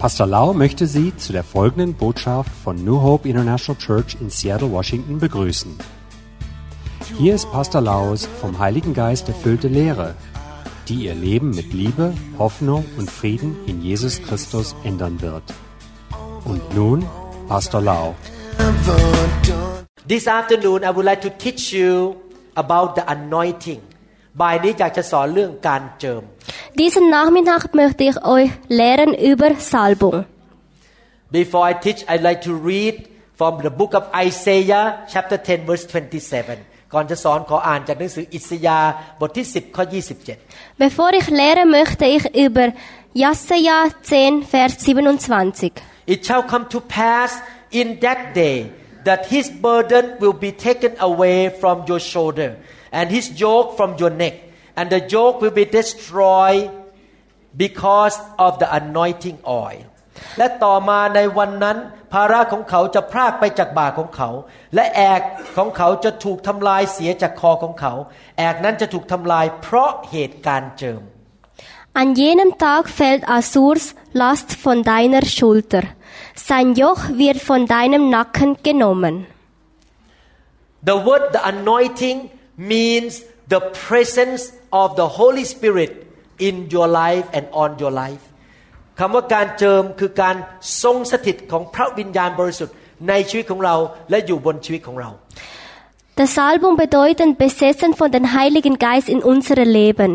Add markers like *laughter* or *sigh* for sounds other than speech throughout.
Pastor Lau möchte Sie zu der folgenden Botschaft von New Hope International Church in Seattle, Washington begrüßen. Hier ist Pastor Laus vom Heiligen Geist erfüllte Lehre, die Ihr Leben mit Liebe, Hoffnung und Frieden in Jesus Christus ändern wird. Und nun Pastor Lau. This afternoon, I would like to teach you about the anointing. บ่ายนี้อยากจะสอนเรื่องการเจิม Diesen Nachmittag möchte ich euch lehren über Salbung. Before I teach, I'd like to read from the book of Isaiah, chapter 10, verse 27. ก่อนจะสอนขออ่านจากหนังสืออิสยาห์บทที่ 10 ข้อ 27 Bevor ich lehre, möchte ich über Jesaja 10, Vers 27. It shall come to pass in that day that his burden will be taken away from your shoulder and his yoke from your neck and the yoke will be destroyed because of the anointing oil และต่อมาในวันนั้น ภาระของเขาจะพรากไปจากบ่าของเขา และแอกของเขาจะถูกทำลายเสียจากคอของเขา แอกนั้นจะถูกทำลายเพราะเหตุการณ์เจิม An jenem Tag fällt Assurs Last von deiner Schulter. Sein Joch wird von deinem Nacken genommen. The word the anointing means the presence of the Holy Spirit in your life and on your life คำว่าการเจิมคือการทรงสถิตของพระวิญญาณบริสุทธิ์ในชีวิตของเราและอยู่บนชีวิตของเรา Das Salbung bedeutet besessen von dem Heiligen Geist in unserem Leben.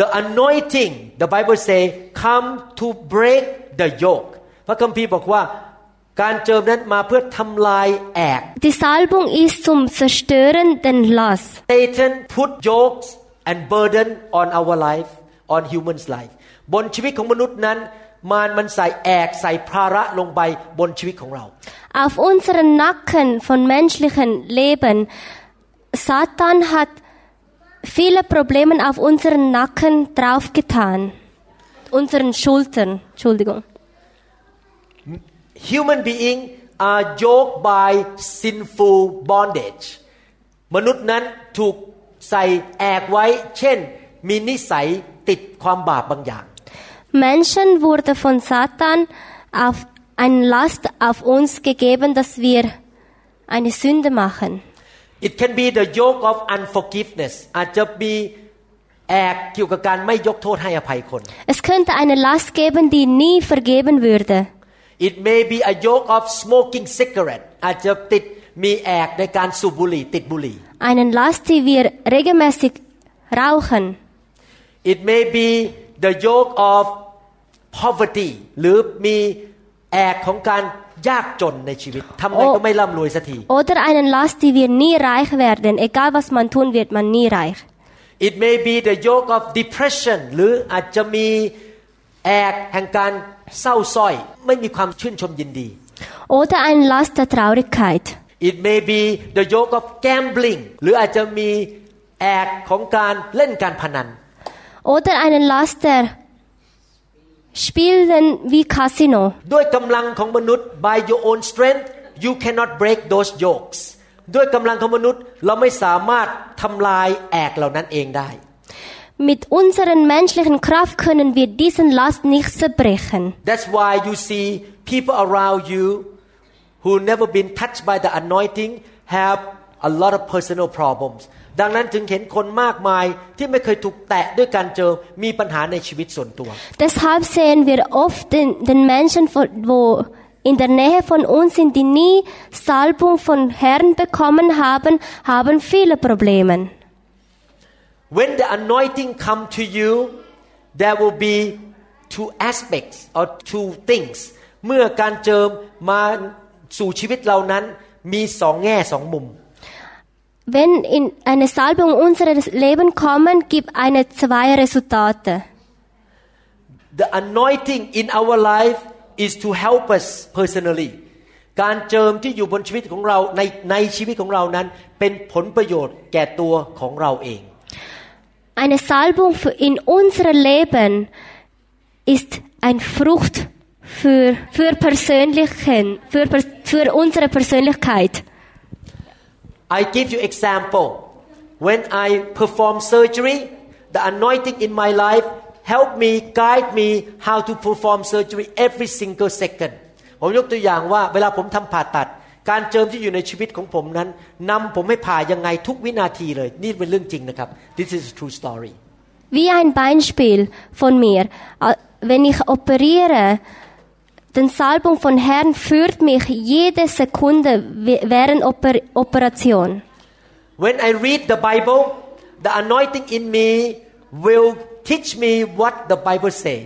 The anointing the Bible say come to break the yoke พระคัมภีร์บอกว่า การเจิมนั้นมาเพื่อทำลายแอก Die Salbung ist zum Zerstören den Last. Satan put yokes and burden on our life on humans life บนชีวิตของมนุษย์นั้น มารมันใส่แอกใส่ภาระลงไปบนชีวิตของเรา Auf unseren Nacken von menschlichen Leben. Satan hat viele Probleme auf unseren Nacken draufgetan. Unseren Schultern, Entschuldigung. Human being are yoked by sinful bondage มนุษย์นั้นถูกใส่แอกไว้ เช่น มีนิสัยติดความบาปบางอย่าง Menschen wurde von Satan auf eine Last auf uns gegeben, dass wir eine Sünde machen. It can be the yoke of unforgiveness อาจจะมีแอกเกี่ยวกับการไม่ยกโทษให้อภัยคน Es könnte eine Last geben, die nie vergeben würde. It may be a yoke of smoking cigarette อาจจะติดมีแอกในการสูบบุหรี่ติดบุหรี่ Einen Last, die wir regelmäßig rauchen. It may be the yoke of poverty หรือมีแอกของการยากจนในชีวิตทำไงก็ไม่ร่ำรวยสักที Oder einen Last, die wir nie reich werden. Egal was man tun, wird man nie reich. It may be the yoke of depression หรืออาจจะมีแอกแห่งการ เศร้าส้อยไม่มีความชื่นชมยินดี Oder ein Last der Traurigkeit. It may be the yoke of gambling หรืออาจจะมีแอกของการเล่นการพนัน Oder einen Last der Spielen wie Casino. ด้วยกำลังของมนุษย์ by your own strength you cannot break those yokes ด้วยกำลังของมนุษย์เราไม่สามารถทำลายแอกเหล่านั้นเองได้ Mit unserer menschlichen Kraft können wir diesen Last nicht zerbrechen. That's why you see people around you who never been touched by the anointing have a lot of personal problems ดังนั้นจึงเห็นคนมากมายที่ไม่เคยถูกแตะด้วยการเจอมีปัญหาในชีวิตส่วนตัว Deshalb sehen wir oft den, den Menschen, von- wo in der Nähe von uns sind, die nie Salbung von Herrn bekommen haben, haben viele Probleme. When the anointing come to you there will be two aspects or two things เมื่อการเจิมมาสู่ชีวิตเรานั้นมีสองแง่สองมุม Wenn in eine Salbung in unser Leben kommen, gibt eine zwei Resultate. The anointing in our life is to help us personally การเจิมที่อยู่บนชีวิตของเราในในชีวิตของเรานั้นเป็นผลประโยชน์แก่ตัวของเราเอง Eine Salbung für in unserem Leben ist ein Frucht für, für Persönlichen, für, pers- für unsere Persönlichkeit. I give you example when I perform surgery the anointing in my life help me guide me how to perform surgery every single second ผมยกตัวอย่างว่าเวลาผมทำผ่าตัด การเจิมที่อยู่ในชีวิตของผมนั้นนำผมให้ผ่ายังไงทุกวินาทีเลย นี่เป็นเรื่องจริงนะครับ This is a true story Wie ein Beispiel von mir. Äh, Wenn ich operiere, den Salbung von Herrn führt mich jede Sekunde we- während Oper Operation. When I read the Bible the anointing in me will teach me what the Bible say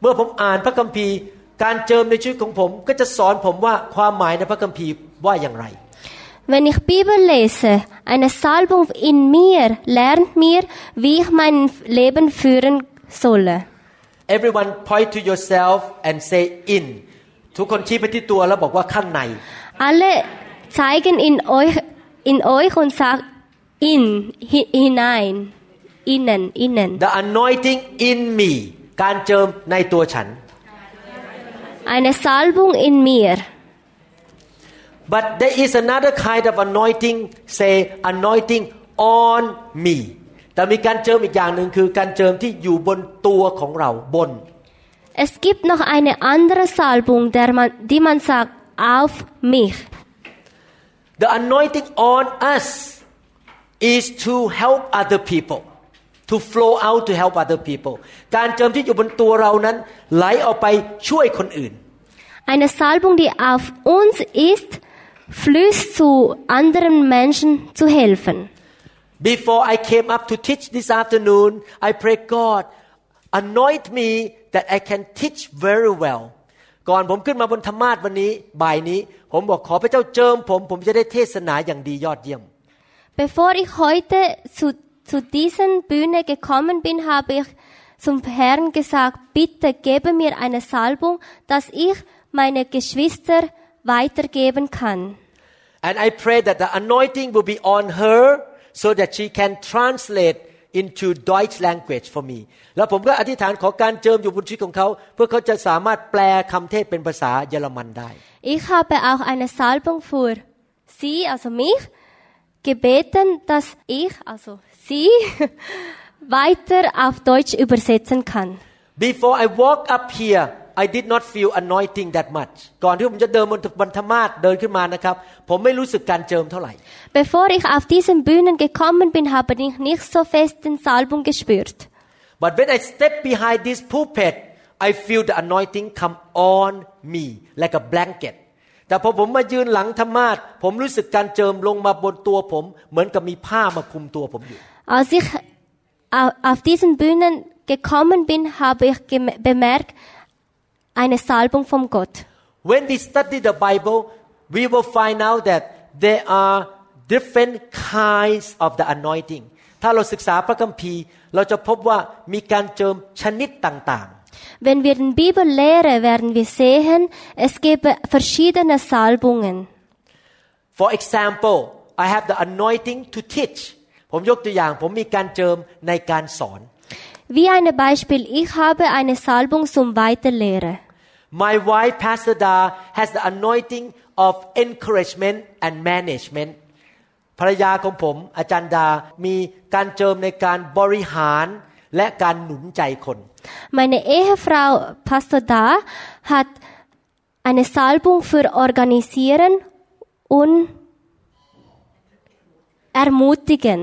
เมื่อผมอ่านพระคัมภีร์ การเจิมในชีวิตของผม ก็จะสอนผมว่าความหมายในพระคัมภีร์ ว่าอย่างไร Wenn ich Bibel lese, eine Salbung in mir lernt mir, wie ich mein Leben führen solle. Everyone point to yourself and say in ทุกคนชี้ไปที่ตัวแล้วบอกว่าข้างใน Alle zeigen in euch, in euch und sagen in, hi- hinein, innen, innen. The anointing in me การเจิมในตัวฉัน Eine Salbung in mir. but there is another kind of anointing say anointing on me แต่มีการเจิมอีกอย่างหนึ่งคือการเจิมที่อยู่บนตัวของเราบน Es gibt noch eine andere Salbung, der man, die man sagt, auf mich. The anointing on us is to help other people to flow out to help other people การเจิมที่อยู่บนตัวเรานั้นไหลออกไปช่วยคนอื่น Eine Salbung, die auf uns ist, fließt zu anderen Menschen zu helfen. Before I came up to teach this afternoon I pray God anoint me that I can teach very well ก่อนผมขึ้นมาบนธรรมาสวันนี้บ่ายนี้ ผมบอกขอพระเจ้าเจิมผม ผมจะได้เทศนาอย่างดียอดเยี่ยม Bevor ich heute zu, zu diesen Bühne gekommen bin, habe ich zum Herrn gesagt, bitte gebe mir eine Salbung, dass ich meine Geschwister weitergeben kann. And I pray that the anointing will be on her so that she can translate into Deutsch language for me แล้วผมก็อธิษฐานขอการเจิมอยู่บนชีวิตของเขา เพื่อเขาจะสามารถแปลคำเทศเป็นภาษาเยอรมันได้ Ich habe auch eine Salbung für sie, also mich, gebeten, dass ich, also sie, *laughs* weiter auf Deutsch übersetzen kann. Before I walk up here I did not feel anointing that much ก่อนที่ผมจะเดินบนบนธรรมาสเดินขึ้นมานะครับ ผมไม่รู้สึกการเจิมเท่าไหร่ Bevor ich auf diesen Bühnen gekommen bin, habe ich nicht so fest den Salbung gespürt. but when I step behind this pulpit I feel the anointing come on me like a blanket แต่พอผมมายืนหลังธรรมาสผมรู้สึกการเจิมลงมาบนตัวผม เหมือนกับมีผ้ามาคลุมตัวผมอยู่ Als ich au- auf diesen Bühnen gekommen bin, habe ich gem- bemerkt, eine Salbung von Gott. When we study the Bible we will find out that there are different kinds of the anointing ถ้าเราศึกษาพระคัมภีร์ เราจะพบว่ามีการเจิมชนิดต่าง Wenn wir die Bibel lehren, werden wir sehen, es gibt verschiedene Salbungen.ๆ For example I have the anointing to teach ผมยกตัวอย่าง ผมมีการเจิมในการสอน Wie ein Beispiel, ich habe eine Salbung zum Weiterlehren. My wife Pastor Da has the anointing of encouragement and management ภรรยาของผม อาจารย์ดา มีการเจิมในการบริหารและการหนุนใจคน Meine Ehefrau Pastor Da hat eine Salbung für Organisieren und Ermutigen.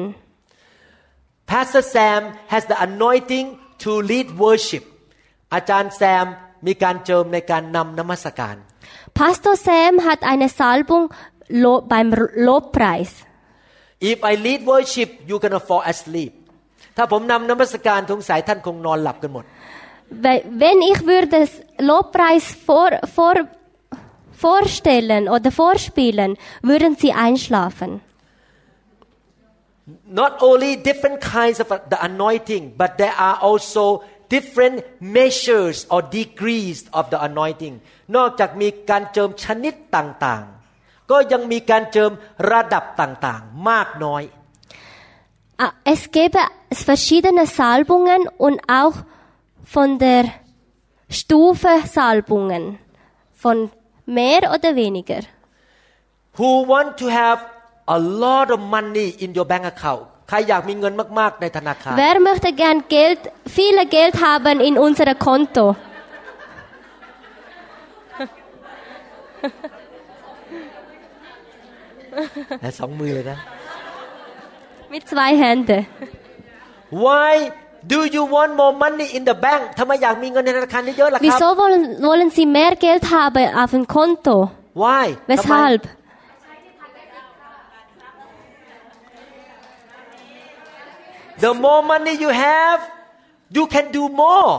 Pastor Sam has the anointing to lead worship อาจารย์แซม มีการเจิมในการนำนมัสการ Pastor Sam hat eine Salbung Lo- beim Lobpreis. If I lead worship you gonna fall asleep ถ้าผมนำนมัสการสงสัยท่านคงนอนหลับกันหมด Weil Wenn ich würde das Lobpreis vor, vor, vorstellen oder vorspielen, würden sie einschlafen. not only different kinds of the anointing but there are also different measures or degrees of the anointing นอกจากมีการเจิมชนิดต่างๆ ก็ยังมีการเจิมระดับต่างๆ มากน้อย Ah, Es gäbe verschiedene Salbungen und auch von der Stufe Salbungen. Von mehr oder weniger. who want to have a lot of money in your bank account ใครอยากมีเงินมาก ๆ ในธนาคาร Wer möchte gern Geld, viele Geld haben in unserem Konto? *laughs* และสองมือเลยนะ Mit zwei Händen. Why do you want more money in the bank ทำไมอยากมีเงินในธนาคารเยอะๆล่ะครับ Wieso wollen, wollen Sie mehr Geld haben auf dem Konto? Why ทำไม Weshalb? The more money you have you can do more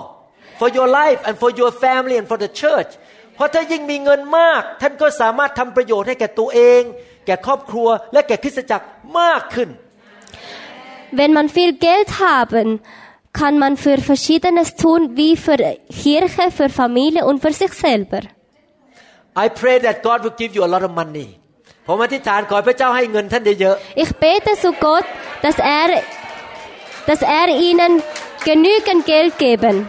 for your life and for your family and for the church เพราะถ้ายิ่งมีเงินมาก ท่านก็สามารถทำประโยชน์ให้แก่ตัวเอง แก่ครอบครัว และแก่คริสตจักรมากขึ้น Wenn man viel Geld haben, kann man für Verschiedenes tun, wie für Kirche, für Familie und für sich selber. I pray that God will give you a lot of money ผมอธิษฐานขอให้พระเจ้าให้เงินท่านเยอะ Ich bete zu Gott, dass er, dass er ihnen genügend Geld geben.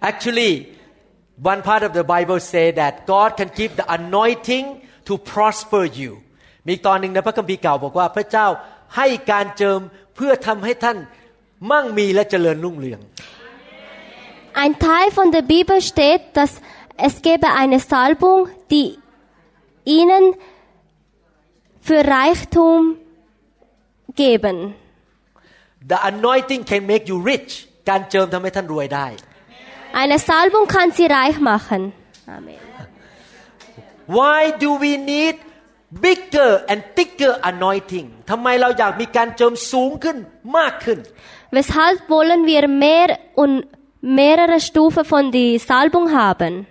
Actually, one part of the Bible say that God can give the anointing to prosper you มีตอนหนึ่งในพระคัมภีร์เก่าบอกว่าพระเจ้าให้การเจิมเพื่อทำให้ท่านมั่งมีและเจริญรุ่งเรือง Ein Teil von der Bibel steht, dass es gebe eine Salbung, die ihnen für Reichtum geben. The anointing can make you rich การเจิมทำให้ท่านรวยได้ Eine Salbung kann sie reich machen. Amen. Why do we need bigger and thicker anointing ทำไมเราอยากมีการเจิมสูงขึ้นมากขึ้น Weshalb wollen wir mehr und mehrere Stufen von die Salbung haben?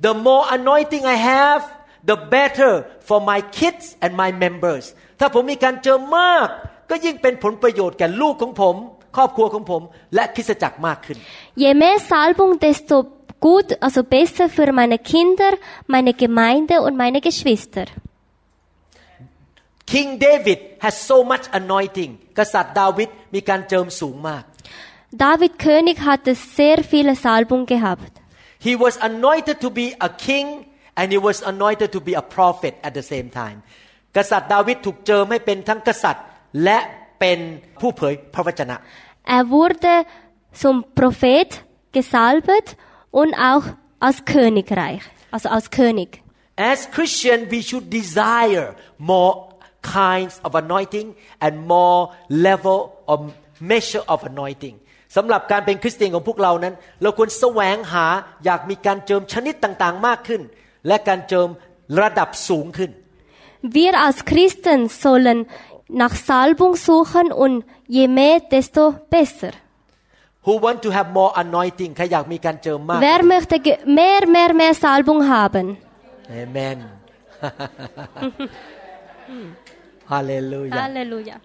The more anointing I have the better for my kids and my members ถ้าผมมีการเจิมมาก ก็ยิ่งเป็นผลประโยชน์แก่ลูกของผม ครอบครัวของผม และคริสตจักรมากขึ้น Je mehr Salbung, desto gut, also besser für meine Kinder, meine Gemeinde und meine Geschwister. King David has so much anointing กษัตริย์ดาวิดมีการเจิมสูงมาก David König hatte sehr viele Salbung gehabt. He was anointed to be a king and he was anointed to be a prophet at the same time กษัตริย์ดาวิดถูกเจิมให้เป็นทั้งกษัตริย์ และเป็นผู้เผยพระวจนะ Er wurde zum Prophet gesalbt und auch als Königreich, also als König. As Christian we should desire more kinds of anointing and more level or measure of anointing สำหรับการเป็นคริสเตียนของพวกเรานั้น เราควรแสวงหาอยากมีการเจิมชนิดต่างๆ มากขึ้น และการเจิมระดับสูงขึ้น Wir als Christen sollen nach Salbung suchen und je mehr, desto besser. Who want to have more anointing ใครอยากมีการเจิมมาก Wer möchte ge- mehr, mehr, mehr Salbung haben? Amen Hallelujah Halleluja.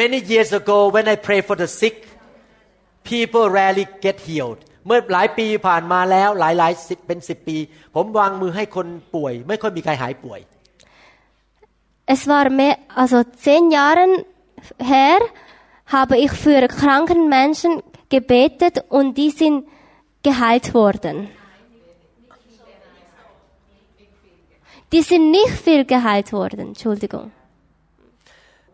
Many years ago when I pray for the sick people rarely get healed เมื่อหลายปีผ่านมาแล้วหลายหลายสิบเป็นสิบปี ผมวางมือให้คนป่วย ไม่ค่อยมีใครหายป่วย Es war mehr, also zehn Jahren her, habe ich für kranken Menschen gebetet und die sind geheilt worden. Die sind nicht viel geheilt worden, Entschuldigung.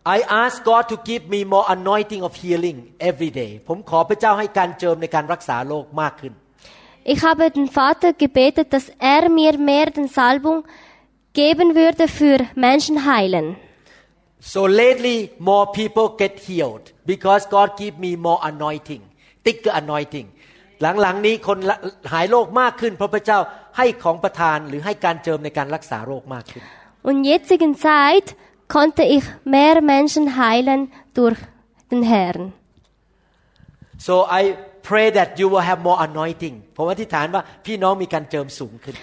I ask God to give me more anointing of healing every day ผมขอพระเจ้าให้การเจิมในการรักษาโรคมากขึ้น Ich habe den Vater gebetet, dass er mir mehr den Salbung geben würde für Menschen heilen. so lately more people get healed because God give me more anointing thicker anointing หลังๆนี้คนละหายโรคมากขึ้น เพราะพระเจ้าให้ของประทานหรือให้การเจิมในการรักษาโรคมากขึ้น Und jetzigen Zeit konnte ich mehr Menschen heilen durch den Herrn. so I pray that you will have more anointing ผมอธิษฐานว่าพี่น้องมีการเจิมสูงขึ้น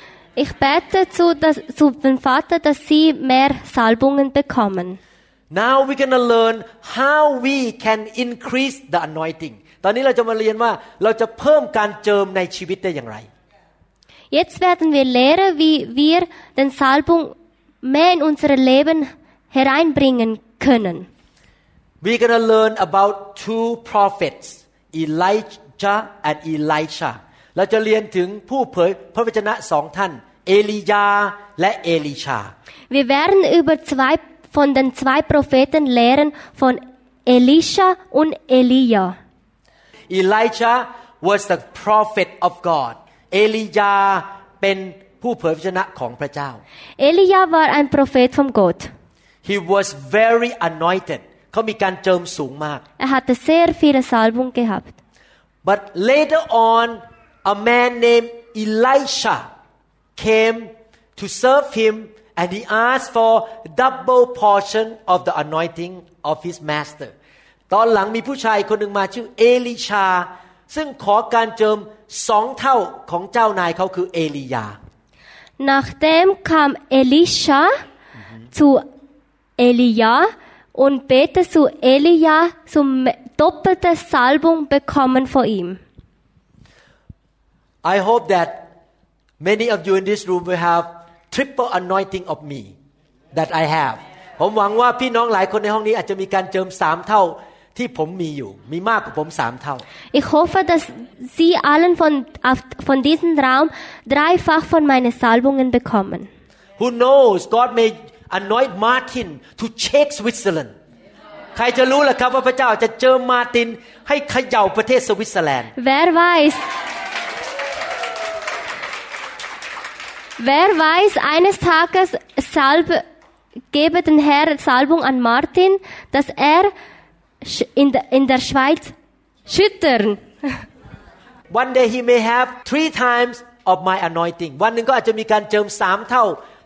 Ich bete zu, dass, zu dem Vater, dass sie mehr Salbungen bekommen. now we're gonna learn how we can increase the anointing ตอนนี้เราจะมาเรียนว่าเราจะเพิ่มการเจิมในชีวิตได้อย่างไร Jetzt werden wir lernen, wie wir den Salbung mehr in unser Leben hereinbringen können. we're gonna learn about two prophets Elijah and Elisha เราจะเรียนถึงผู้เผยพระวจนะสองท่าน เอลียาและเอลิชา Wir werden über zwei von den zwei Propheten lehren von Elisha und Elia. Elijah was the prophet of God เอลียาเป็นผู้เผยพระวจนะของพระเจ้า Elia war ein Prophet von Gott. He was very anointed เขามีการเจิมสูงมาก Er hatte sehr viele Salbung gehabt. But later on, a man named Elisha came to serve him and he asked for double portion of the anointing of his master. ตอนหลังมีผู้ชายคนหนึ่งมาชื่อเอลิชา ซึ่งขอการเจิมสองเท่าของเจ้านายเขาคือเอลียา Nachdem kam Elisha zu Elia und betete zu Elia zum doppelte Salbung bekommen von ihm. I hope that many of you in this room will have triple anointing of me that I have ผมหวังว่าพี่น้องหลายคนในห้องนี้อาจจะมีการเจิมสามเท่าที่ผมมีอยู่ มีมากกว่าผมสามเท่า Ich hoffe, dass Sie allen von, auf- von diesem Raum dreifach von meinen Salbungen bekommen. Who knows God may anoint Martin to shake Switzerland ใครจะรู้ล่ะครับว่าพระเจ้าจะเจิมมาร์ตินให้เขย่าประเทศสวิตเซอร์แลนด์ Wer weiß, wer weiß, eines Tages Salbe, gebe den Herr Salbung an Martin, dass er sch- in der, in der Schweiz schüttern. One day he may have three times of my anointing วันหนึ่งก็อาจจะมีการเจิมสามเท่า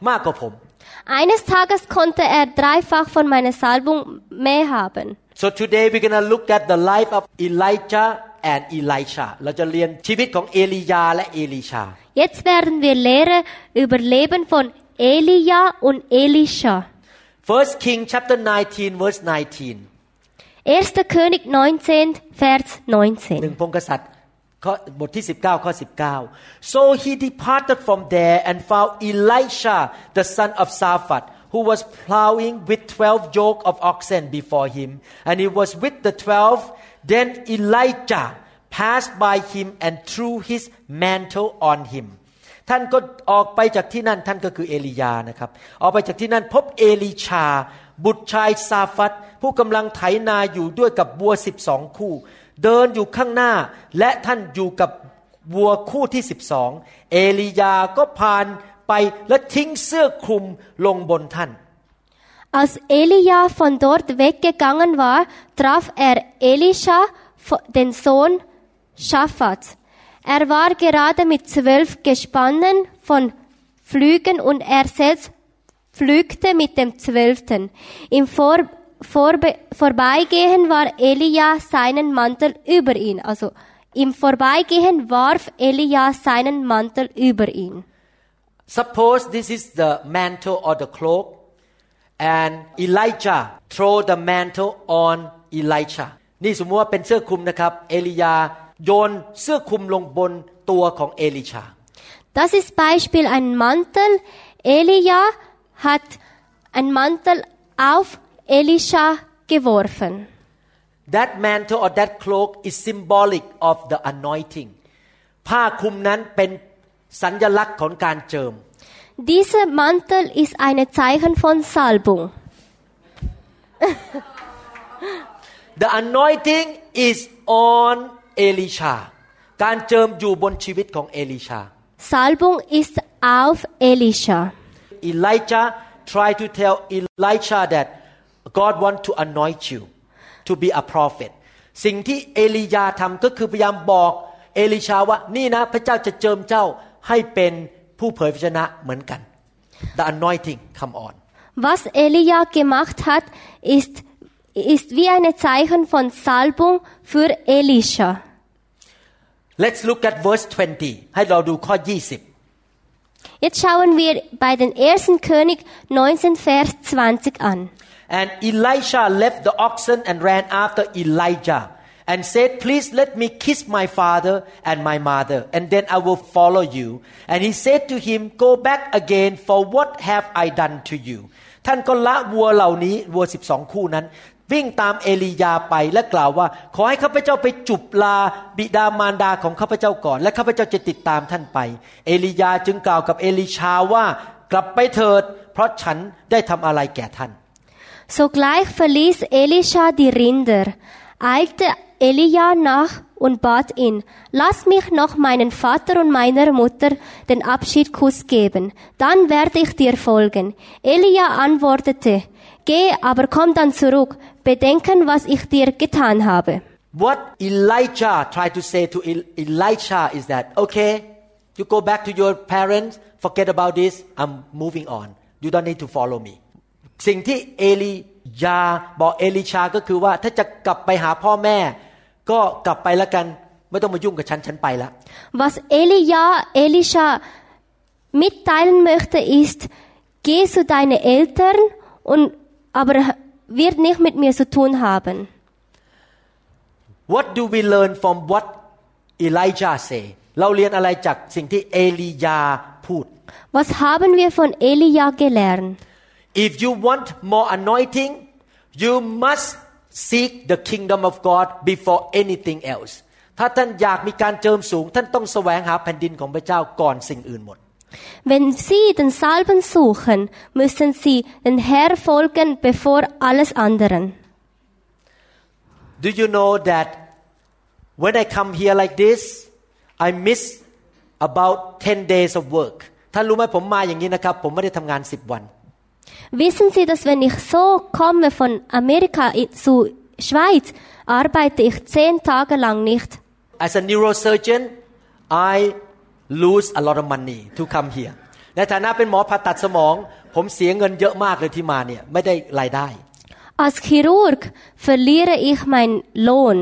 มากกว่าผม Eines Tages konnte er dreifach von meiner Salbung mehr haben. So today we're gonna look at the life of Elijah and Elisha เราจะเรียนชีวิตของเอลียาและเอลิชา Jetzt werden wir Lehre über Leben von Elia und Elisha. First King chapter 19 verse 19 1. König 19, Vers หนึ่ง 19. พงกษัตริย์ข้อ บทที่ 19 ข้อ 19 so he departed from there and found Elisha the son of Shaphat who was plowing with 12 yoke of oxen before him and he was with the 12 then Elijah passed by him and threw his mantle on him ท่านก็ออกไปจากที่นั่นท่านก็คือเอลียานะครับ ออกไปจากที่นั่นพบเอลีชา บุตรชายซาฟัต ผู้กำลังไถนาอยู่ด้วยกับวัวสิบสองคู่ เดินอยู่ข้างหน้า และท่านอยู่กับวัวคู่ที่สิบสองเอลียาก็ผ่านไปและทิ้งเสื้อคลุมลงบนท่าน Als Elia von dort weggegangen war, traf er Elisha, den Sohn Schaphats. Er war gerade mit zwölf Gespannen von Flügen und er selbst pflügte mit dem zwölften. Im Vor Vorbe Vorbeigehen war Elia seinen Mantel über ihn. Also im Vorbeigehen warf Elia seinen Mantel über ihn. Suppose this is the mantle or the cloak and Elijah throw the mantle on Elisha นี่สมมติว่าเป็นเสื้อคลุมนะครับ เอลียาโยนเสื้อคลุมลงบนตัวของเอลิชา Das ist Beispiel ein Mantel. Elia hat einen Mantel auf Elisha geworfen. That mantle or that cloak is symbolic of the anointing ผ้าคลุมนั้นเป็นสัญลักษณ์ของการเจิม Dieser Mantel ist ein Zeichen von Salbung. The anointing is on Elisha การเจิมอยู่บนชีวิตของเอลิชา Salbung ist auf Elisha. Elijah tried to tell Elisha that God want to anoint you to be a prophet สิ่งที่เอลียาทำก็คือพยายามบอกเอลิชาว่านี่นะพระเจ้าจะเจิมเจ้าให้เป็นผู้เผยพระชนะเหมือนกัน The anointing come on Was Elia gemacht hat, ist, ist wie ein Zeichen von Salbung für Elisha. Let's look at verse 20 ให้เราดูข้อ 20 Jetzt schauen wir bei den ersten König 19 Vers 20 an. And Elisha left the oxen and ran after Elijah and said, Please let me kiss my father and my mother, and then I will follow you. And he said to him, Go back again, for what have I done to you? ท่านก็ละวัวเหล่านี้วัวสิบสองคู่นั้น วิ่งตามเอลียาไปและกล่าวว่า ขอให้ข้าพเจ้าไปจุบลาบิดามารดาของข้าพเจ้าก่อน และข้าพเจ้าจะติดตามท่านไป เอลียาจึงกล่าวกับเอลิชาว่ากลับไปเถิด เพราะฉันได้ทำอะไรแก่ท่าน Sogleich verließ Elisha die Rinder, eilte Elia nach und bat ihn, lass mich noch meinen Vater und meiner Mutter den Abschiedkuss geben, dann werde ich dir folgen. Elia antwortete, geh, aber komm dann zurück, bedenken, was ich dir getan habe. What Elijah tried to say to El- Elisha is that okay you go back to your parents forget about this I'm moving on you don't need to follow me สิ่งที่เอลียาบอกเอลิชาก็คือว่าถ้าจะกลับไปหาพ่อแม่ ก็กลับไปแล้วกันไม่ต้องมายุ่งกับฉันฉันไปแล้ว Was Elia Elisha mitteilen möchte ist, geh zu deinen Eltern und aber wird nicht mit mir zu tun haben. What do we learn from what Elijah say เราเรียนอะไรจากสิ่งที่เอลียาพูด Was haben wir von Elia gelernt? If you want more anointing you must seek the kingdom of God before anything else ถ้าท่านอยากมีการเจิมสูง ท่านต้องแสวงหาแผ่นดินของพระเจ้าก่อนสิ่งอื่นหมด Wenn Sie den Salben suchen, müssen Sie den Herr folgen bevor alles anderen. Do you know that when I come here like this I miss about 10 days of work ท่านรู้ไหมผมมาอย่างนี้นะครับ ผมไม่ได้ทำงาน 10 วัน Wissen Sie, dass wenn ich so komme von Amerika i- zu Schweiz, arbeite ich zehn Tage lang nicht. As a neurosurgeon I lose a lot of money to come here ในฐานะเป็นหมอผ่าตัดสมอง ผมเสียเงินเยอะมากเลยที่มาเนี่ยไม่ได้รายได้ Als Chirurg verliere ich meinen Lohn.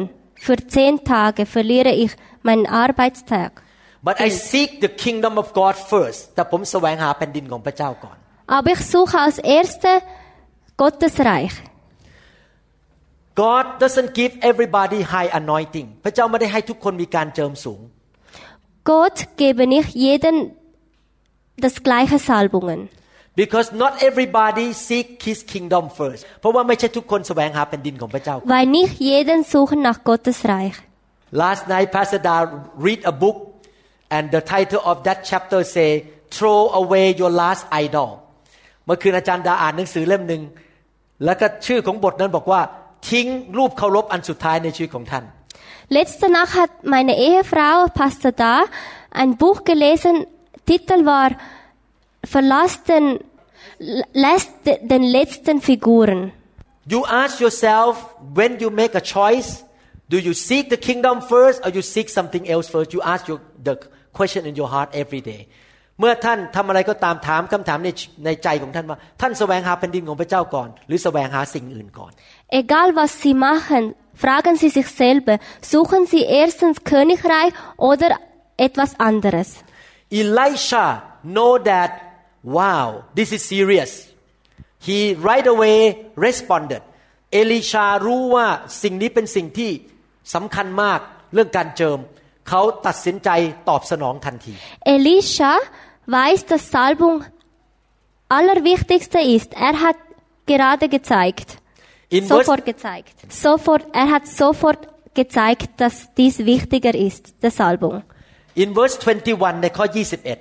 Für zehn Tage verliere ich meinen Arbeitstag. but I seek the kingdom of God first แต่ผมแสวงหาแผ่นดินของพระเจ้าก่อน Aber ich suche als Erste Gottes Reich. God doesn't give everybody high anointing พระเจ้าไม่ได้ให้ทุกคนมีการเจิมสูง Gott gebe nicht jeden das gleiche Salbungen. because not everybody seek His kingdom first เพราะว่าไม่ใช่ทุกคนแสวงหาแผ่นดินของพระเจ้า Weil nicht jeden suchen nach Gottes Reich. Last night Pastor Da read a book and the title of that chapter say throw away your last idol เมื่อคืนอาจารย์ดาอ่านหนังสือเล่มหนึ่งแล้วก็ชื่อของบทนั้นบอกว่าทิ้งรูปเคารพอันสุดท้ายในชีวิตของท่าน Letzte Nacht hat meine Ehefrau, Pastor Da, ein Buch gelesen. Titel war Verlass den, lässt den letzten Figuren. You ask yourself when you make a choice do you seek the kingdom first or you seek something else first you ask your, the question in your heart every day เมื่อท่านทำอะไรก็ตามถามคำถามในในใจของท่านว่าท่านแสวงหาแผ่นดินของพระเจ้าก่อน หรือแสวงหาสิ่งอื่นก่อน Egal was Sie machen, fragen Sie sich selber, suchen Sie erstens Königreich oder etwas anderes. Elisha know that wow this is serious he right away responded เอลิชารู้ว่าสิ่งนี้เป็นสิ่งที่สำคัญมากเรื่องการเจิมเขาตัดสินใจตอบสนองทันที Elisha weiß, dass Salbung allerwichtigste ist. Er hat gerade gezeigt. In verse, Sofort gezeigt. Sofort, er hat sofort gezeigt, dass dies wichtiger ist, der Salbung. in verse 21ในข้อ 21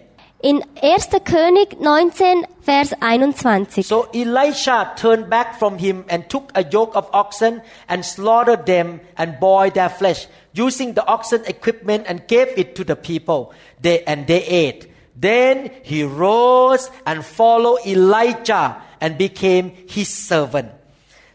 In 1. König 19, Vers 21. So Elisha turned back from him and took a yoke of oxen and slaughtered them and boiled their flesh, using the oxen equipment and gave it to the people. They and they ate. Then he rose and followed Elijah and became his servant.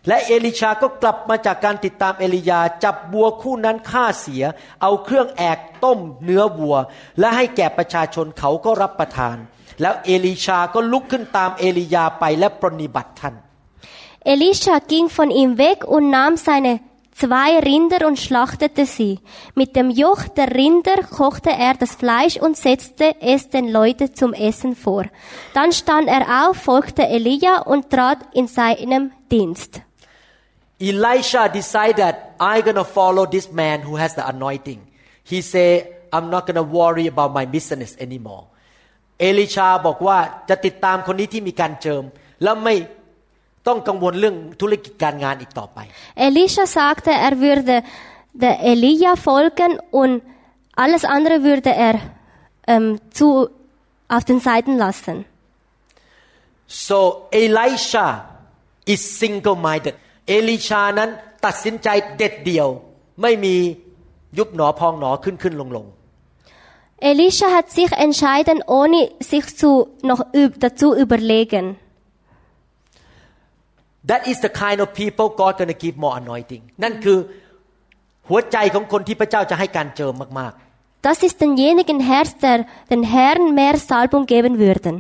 และเอลิชาก็กลับมาจากการติดตามเอลียาจับวัวคู่นั้นฆ่าเสีย เอาเครื่องแอกต้มเนื้อวัว และให้แก่ประชาชนเขาก็รับประทาน แล้วเอลิชาก็ลุกขึ้นตามเอลียาไปและปรนนิบัติท่าน Elisha ging von ihm weg und nahm seine zwei Rinder und schlachtete sie. Mit dem Joch der Rinder kochte er das Fleisch und setzte es den Leuten zum Essen vor. Dann stand er auf, folgte Elia und trat in seinem Dienst. Elisha decided I'm gonna follow this man who has the anointing he say I'm not gonna worry about my business anymore เอลิชาบอกว่าจะติดตามคนนี้ที่มีการเจิม แล้วไม่ ต้องกังวลเรื่องธุรกิจการงานอีกต่อไป Elisha sagte, er würde der Elia folgen und alles andere würde er ähm, zu, auf den Seiten lassen. so Elisha is single minded เอลิชานั้นตัดสินใจเด็ดเดี่ยว ไม่มียุบหนอพองหนอขึ้นขึ้นลงลง Elisha hat sich entschieden, ohne sich zu, noch üb- dazu überlegen. That is the kind of people God gonna give more anointing นั่นคือหัวใจของคนที่พระเจ้าจะให้การเจิมมาก Das ist denjenigen Herz, der den Herrn mehr Salbung geben würden.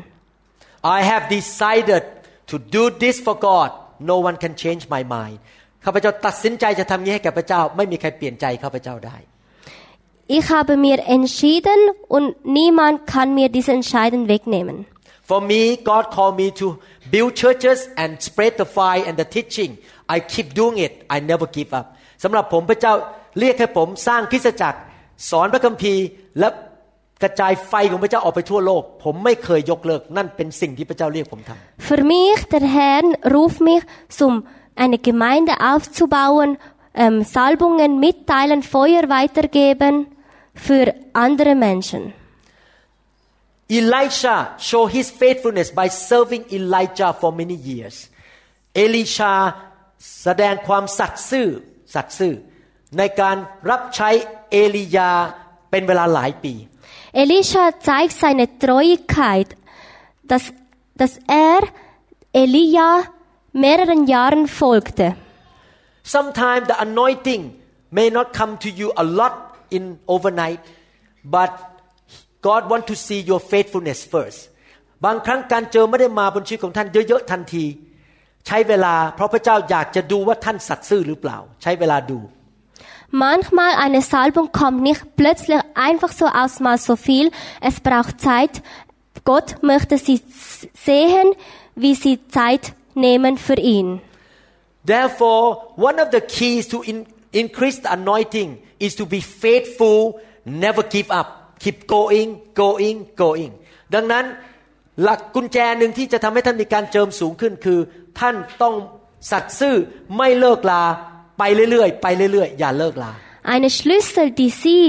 ๆ I have decided to do this for God no one can change my mind ข้าพเจ้าตัดสินใจจะทำนี้ให้แก่พระเจ้า ไม่มีใครเปลี่ยนใจข้าพเจ้าได้ Ich habe mir entschieden und niemand kann mir diese Entscheidung wegnehmen. For me God called me to build churches and spread the fire and the teaching I keep doing it I never give up สำหรับผมพระเจ้าเรียกให้ผมสร้างคริสตจักร สอนพระคัมภีร์และกระจายไฟของพระเจ้าออกไปทั่วโลก ผมไม่เคยยกเลิกนั่นเป็นสิ่งที่พระเจ้าเรียกผมทำ Für mich, der Herr ruft mich, zum eine Gemeinde aufzubauen, ähm, Salbungen mitteilen, Feuer weitergeben für andere Menschen. Elisha show his faithfulness by serving Elijah for many years เอลิชาแสดงความสัตย์ซื่อสัตย์ซื่อ ในการรับใช้เอลียาเป็นเวลาหลายปี Elisha zeigt seine Treuigkeit, dass, dass er Elia mehreren Jahren folgte. Sometimes the anointing may not come to you a lot in overnight, but God want to see your faithfulness first. บางครั้งการเจอไม่ได้มาบนชีวิตของท่านเยอะๆทันที ใช้เวลาเพราะพระเจ้าอยากจะดูว่าท่านสัตย์ซื่อหรือเปล่า ใช้เวลาดู Manchmal eine Salbung kommt nicht plötzlich einfach so aus mal so viel. Es braucht Zeit. Gott möchte sie sehen, wie sie Zeit nehmen für ihn. Therefore one of the keys to in, increase the anointing is to be faithful never give up Keep going going going ดังนั้นหลักกุญแจหนึ่งที่จะทำให้ท่านมีการเจิมสูงขึ้นคือ ท่านต้องสัตย์ซื่อไม่เลิกลาไปเรื่อยๆไปเรื่อยๆอย่าเลิกลา Eine Schlüssel, die sie,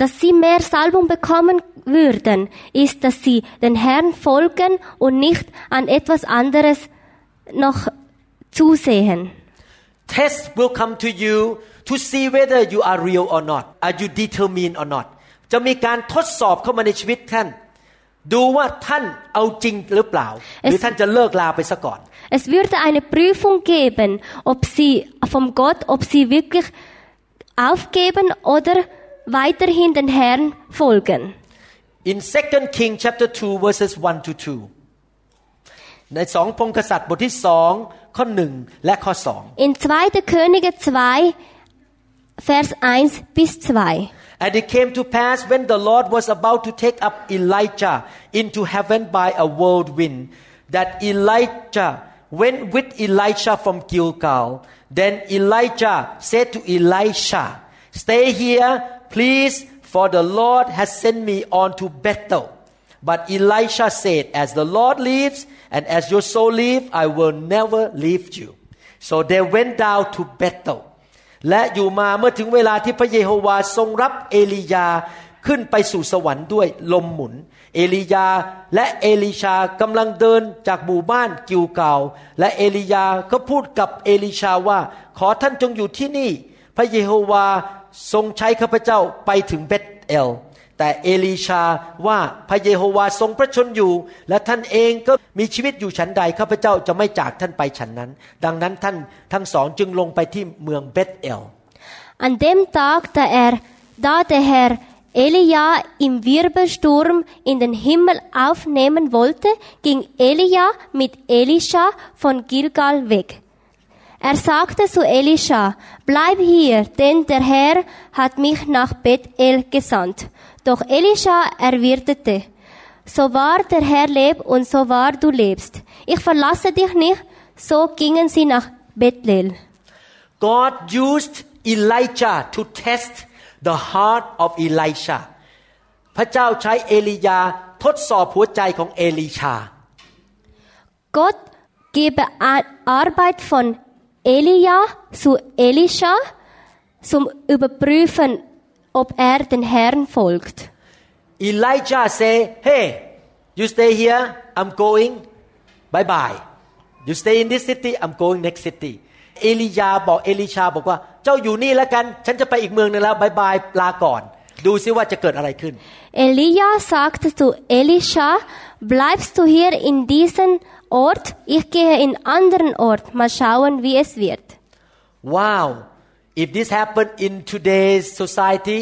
dass sie mehr Salbung bekommen würden, ist, dass sie den Herrn folgen und nicht an etwas anderes noch zusehen. Test will come to you to see whether you are real or not are you determined or not จะมีการทดสอบเข้ามาในชีวิตท่าน ดูว่าท่านเอาจริงหรือเปล่า หรือท่านจะเลิกลาไปซะก่อน Es würde eine Prüfung geben, ob sie vom Gott, ob sie wirklich aufgeben oder weiterhin den Herrn folgen. In 2 King chapter 2 verses 1 to 2 ในสองพงศ์กษัตริย์บทที่สองข้อหนึ่งและข้อสอง In 2. Könige 2, Vers 1 bis 2. And it came to pass when the Lord was about to take up Elijah into heaven by a whirlwind, that Elijah went with Elisha from Gilgal. Then Elijah said to Elisha, Stay here, please, for the Lord has sent me on to Bethel. But Elisha said, As the Lord lives, and as your soul lives, I will never leave you. So they went down to Bethel. และอยู่มาเมื่อถึงเวลาที่พระเยโฮวาทรงรับเอลียาขึ้นไปสู่สวรรค์ด้วยลมหมุน เอลียาและเอลิชากำลังเดินจากหมู่บ้านกิวเกาและเอลียาก็พูดกับเอลิชาว่า ขอท่านจงอยู่ที่นี่ พระเยโฮวาทรงใช้ข้าพเจ้าไปถึงเบธเอล แต่เอลีชาว่าพระเยโฮวาทรงพระชนอยู่ และท่านเองก็มีชีวิตอยู่ฉันใดข้าพเจ้าจะไม่จากท่านไปฉันนั้น ดังนั้นท่านทั้งสองจึงลงไปที่เมืองเบธเอล An dem Tag, da er, da der Herr Elia im Wirbelsturm in den Himmel aufnehmen wollte, ging Elia mit Elisha von Gilgal weg. Er sagte zu Elisha, bleib hier, denn der Herr hat mich nach Bethel gesandt. Doch Elisha erwiderte, so wahr der Herr lebt und so wahr du lebst. Ich verlasse dich nicht. So gingen sie nach Bethel. God used Elijah to test the heart of Elisha พระเจ้าใช้เอลียาทดสอบหัวใจของเอลีชา Gott gebe A- Arbeit von Elia zu Elisha zum Überprüfen, ob er den Herrn folgt. Elijah say hey you stay here I'm going bye bye you stay in this city I'm going next city เอลียาบอกเอลิชาบอกว่า เจ้าอยู่นี่แล้วกัน ฉันจะไปอีกเมืองหนึงแล้วบายบายลาก่อน ดูซิว่าจะเกิดอะไรขึ้น Elia sagte zu Elisha, bleibst du hier in diesem Ort? Ich gehe in anderen Ort. Mal schauen, wie es wird. Wow if this happened in today's society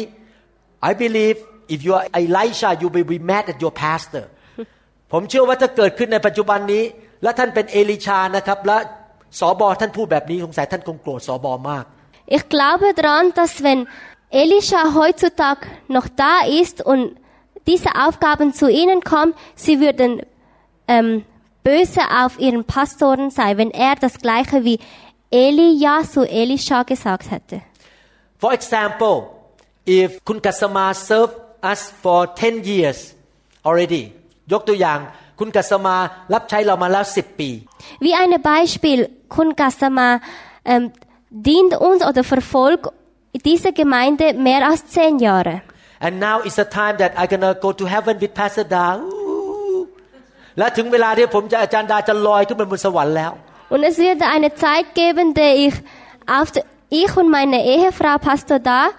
I believe if you are Elisha you will be mad at your pastor *laughs* ผมเชื่อว่าถ้าเกิดขึ้นในปัจจุบันนี้ และท่านเป็นเอลิชานะครับ และสอบอท่านพูดแบบนี้สงสัยท่านคงโกรธสอบอมาก Ich glaube daran, dass wenn Elisha heutzutage noch da ist und diese Aufgaben zu ihnen kommen, sie würden ähm, böse auf ihren Pastoren sein, wenn er das gleiche wie Elia zu Elisha gesagt hätte. For example if คุณกัสมา serve us for 10 years already ยกตัวอย่างคุณกัสมารับใช้เรามาแล้ว 10 ปี Wie ein Beispiel, Kun Gassama ähm, dient uns oder verfolgt diese Gemeinde mehr als zehn Jahre. and now is the time that I gonna go to heaven with Pastor Da Ooh. และถึงเวลาที่ผมจะอาจารย์ดาจะลอยขึ้นไปบนสวรรค์แล้ว Und es wird eine Zeit geben, der ich, auf der, ich und meine Ehefrau Pastor da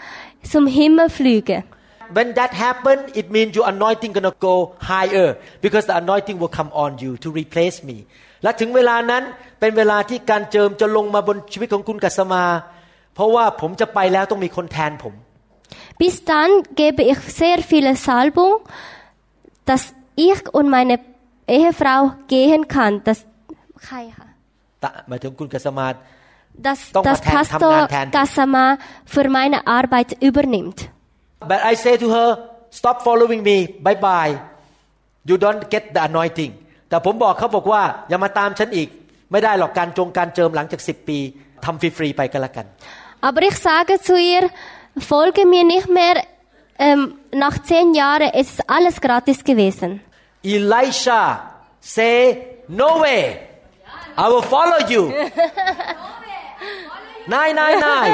zum Himmel flüge. When that happen it means your anointing gonna go higher because the anointing will come on you to replace me และถึงเวลานั้นเป็นเวลาที่การเจิมจะลงมาบนชีวิตของคุณกัสมา เพราะว่าผมจะไปแล้วต้องมีคนแทนผม Bis dann gebe ich sehr viele Salbung, dass ich und meine Ehefrau gehen kann. Dass, ตะ หมายถึงคุณกัสมา dass, Doch, dass Tan- Pastor Tan- Tan- Gassama für meine Arbeit übernimmt. but I say to her stop following me bye bye you don't get the anointing แต่ผมบอกเขาบอกว่าอย่ามาตามฉันอีก ไม่ได้หรอกการจงการเจิมหลังจาก10ปีทำฟรีๆไปก็แล้วกัน Aber ich sage zu ihr, folge mir nicht mehr. Ähm, nach zehn Jahren es ist alles gratis gewesen. Elisha say no way I will follow you nine nine nine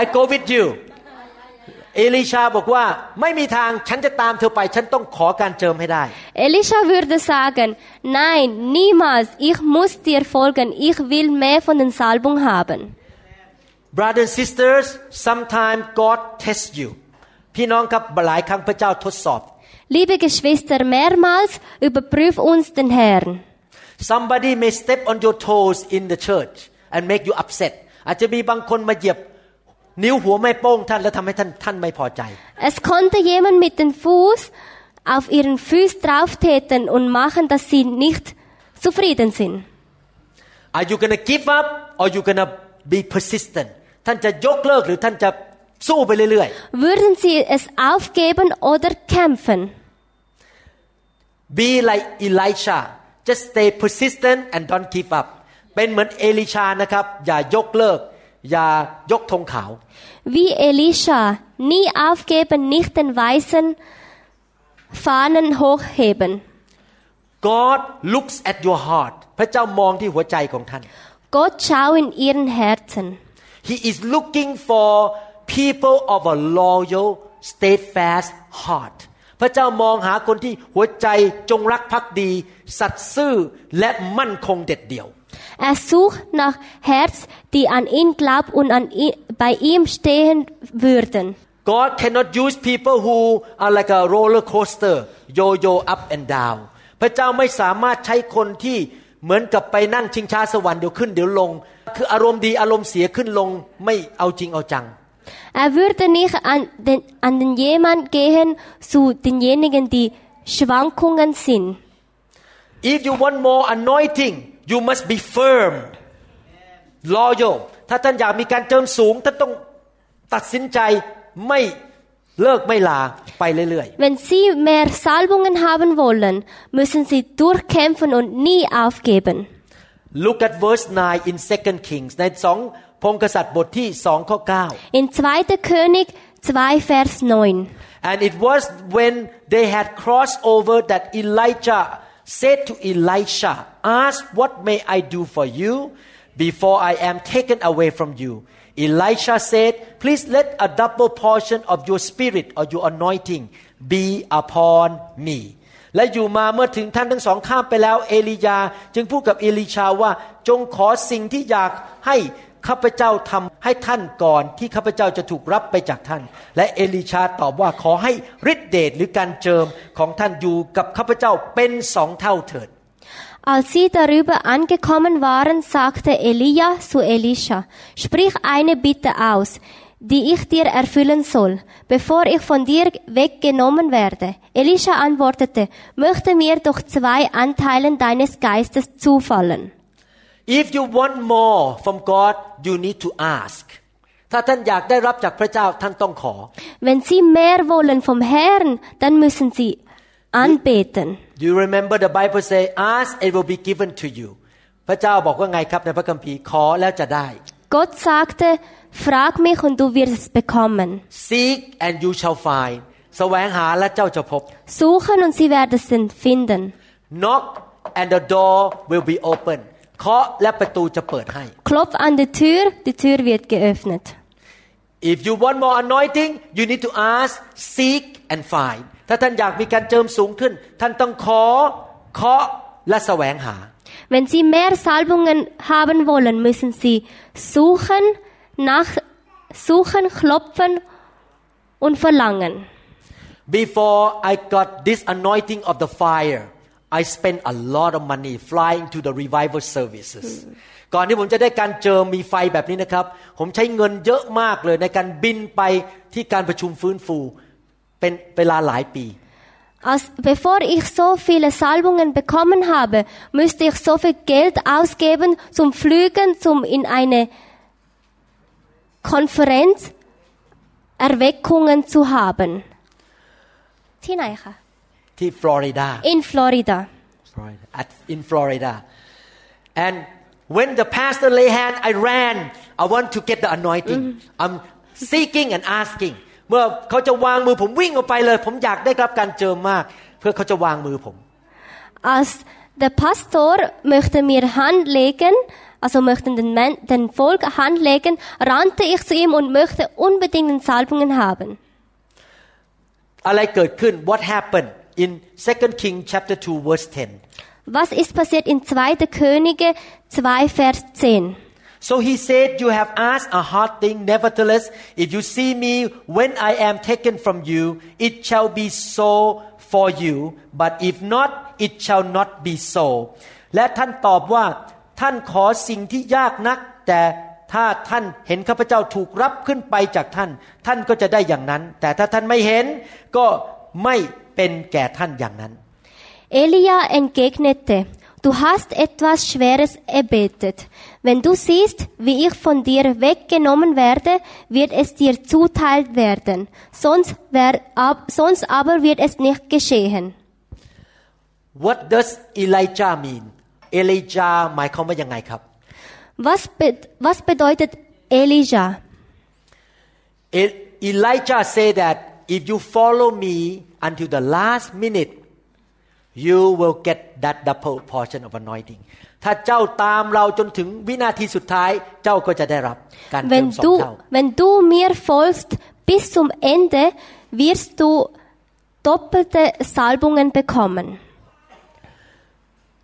I go with you เอลิชาบอกว่าไม่มีทางฉันจะตามเธอไปฉันต้องขอการเจิมให้ได้ Elisha würde sagen, nein, niemals, ich muss dir folgen, ich will mehr von den Salbung haben. Brothers and sisters sometimes God tests you พี่น้องครับหลายครั้งพระเจ้าทดสอบ Liebe Geschwister, mehrmals überprüf uns den Herrn. somebody may step on your toes in the church and make you upset อาจจะมีบางคนมาเหยียบ นิ้วหัวไม่โป้งท่านแล้วทำให้ท่านท่านไม่พอใจ Es konnte jemand mit dem Fuß auf ihren Fuß drauftreten und machen, dass sie nicht zufrieden sind. Are you gonna give up or you gonna be persistent ท่านจะยกเลิกหรือท่านจะสู้ไปเรื่อย Würden sie es aufgeben oder kämpfen? ๆ Be like Elisha Just stay persistent and don't give up เป็นเหมือนเอลิชานะครับ อย่ายกเลิก อย่ายกธงขาว Wie Elisha, nie aufgeben, nicht den weißen Fahnen hochheben. God looks at your heart พระเจ้ามองที่หัวใจของท่าน Gott schau in ihren Herzen. He is looking for people of a loyal steadfast heart พระเจ้ามองหาคนที่หัวใจจงรักภักดี สัตย์ซื่อและมั่นคงเด็ดเดี่ยว Er sucht nach Herz, die an ihn glaubt und an ihn, bei ihm stehen würden. God cannot use people who are like a roller coaster yo-yo up and down พระเจ้าไม่สามารถใช้คนที่เหมือนกับไปนั่งชิงช้าสวรรค์เดี๋ยวขึ้นเดี๋ยวลง คืออารมณ์ดีอารมณ์เสียขึ้นลงไม่เอาจริงเอาจัง Er würde nicht an den, an den jemand gehen zu denjenigen, die Schwankungen sind. If you want more anointing you must be firm loyal ถ้าท่านอยากมีการเจิมสูงท่านต้องตัดสินใจไม่เลิกไม่ลาไปเรื่อย Wenn Sie mehr Salbungen haben wollen, müssen Sie durchkämpfen und nie aufgeben. ๆ Look at verse 9 in 2 Kings ในสอง พงศ์กษัตริย์บทที่2ข้อ9 In 2. König 2, Vers 9. And it was when they had crossed over that Elijah said to Elisha, Ask what may I do for you before I am taken away from you. Elisha said, Please let a double portion of your spirit or your anointing be upon me. และอยู่มาเมื่อถึงท่านทั้งสองข้ามไปแล้วเอลียา จึงพูดกับเอลิชาว่าจงขอสิ่งที่อยากให้ ข้าพเจ้าทำให้ท่านก่อนที่ข้าพเจ้าจะถูกรับไปจากท่าน และเอลิชาตอบว่าขอให้ฤทธิเดชหรือการเจิมของท่านอยู่กับข้าพเจ้าเป็นสองเท่าเถิด Als sie darüber angekommen waren, sagte Elia zu Elisha, sprich eine Bitte aus, die ich dir erfüllen soll, bevor ich von dir weggenommen werde. Elisha antwortete, möchte mir doch zwei Anteilen deines Geistes zufallen. If you want more from God you need to ask ถ้าท่านอยากได้รับจากพระเจ้าท่านต้องขอ Wenn sie mehr wollen vom Herrn, dann müssen sie anbeten. Do you remember the Bible say ask it will be given to you พระเจ้าบอกว่าไงครับในพระคัมภีร์ขอแล้วจะได้ Gott sagte, frag mich und du wirst es bekommen. seek and you shall find แสวงหาและเจ้าจะพบ Suchen und sie werden es finden. knock and the door will be open เคาะและประตูจะเปิดให้ Klopf an die Tür, die Tür wird geöffnet. if you want more anointing you need to ask seek and find ถ้าท่านอยากมีการเจิมสูงขึ้น ท่านต้องขอเคาะและแสวงหา Wenn Sie mehr Salbungen haben wollen, müssen Sie suchen, nach, suchen, klopfen und verlangen. before I got this anointing of the fire I spent a lot of money flying to the revival services ก่อนที่ผมจะได้การเจิมมีไฟแบบนี้นะครับ ผมใช้เงินเยอะมากเลยในการบินไปที่การประชุมฟื้นฟู เป็นเวลาหลายปี Als, bevor ich so viele Salbungen bekommen habe, müsste ich so viel Geld ausgeben zum Flügen, zum in eine Konferenz Erweckungen zu haben. ที่ไหนคะ ที่ฟลอริดา In Florida. Florida, at, in Florida. And when the pastor lay hand, I ran. I want to get the anointing. I'm seeking and asking. เมื่อเขาจะวางมือผมวิ่งออกไปเลย ผมอยากได้รับการเจิมมาก เพื่อเขาจะวางมือผม Als der Pastor möchte mir Hand legen, also möchte den, Men den Volk Hand legen, rannte ich zu ihm und möchte unbedingt den Salbungen haben. อะไรเกิดขึ้น What happened In 2 King chapter 2 verse 10 Was ist passiert in 2. Könige 2, Vers 10? So he said, You have asked a hard thing. Nevertheless, if you see me when I am taken from you, it shall be so for you. But if not, it shall not be so. และท่านตอบว่า ท่านขอสิ่งที่ยากนัก แต่ถ้าท่านเห็นข้าพเจ้าถูกรับขึ้นไปจากท่าน ท่านก็จะได้อย่างนั้น แต่ถ้าท่านไม่เห็น ก็ ไม่เป็นแก่ท่านอย่างนั้น Elia entgegnete, du hast etwas Schweres erbetet. Wenn du siehst, wie ich von dir weggenommen werde, wird es dir zuteilt werden. Sonst, wer, ab, sonst aber wird es nicht geschehen. What does Elijah mean Elijah หมายความว่ายังไงครับ Was, be, was bedeutet Elijah? E- Elijah said that if you follow me until the last minute you will get that double portion of anointing ถ้าเจ้าตามเราจนถึงวินาทีสุดท้าย เจ้าก็จะได้รับการเจิม Wenn สอง du, เท่า wenn du mir folgst bis zum Ende, wirst du doppelte Salbungen bekommen.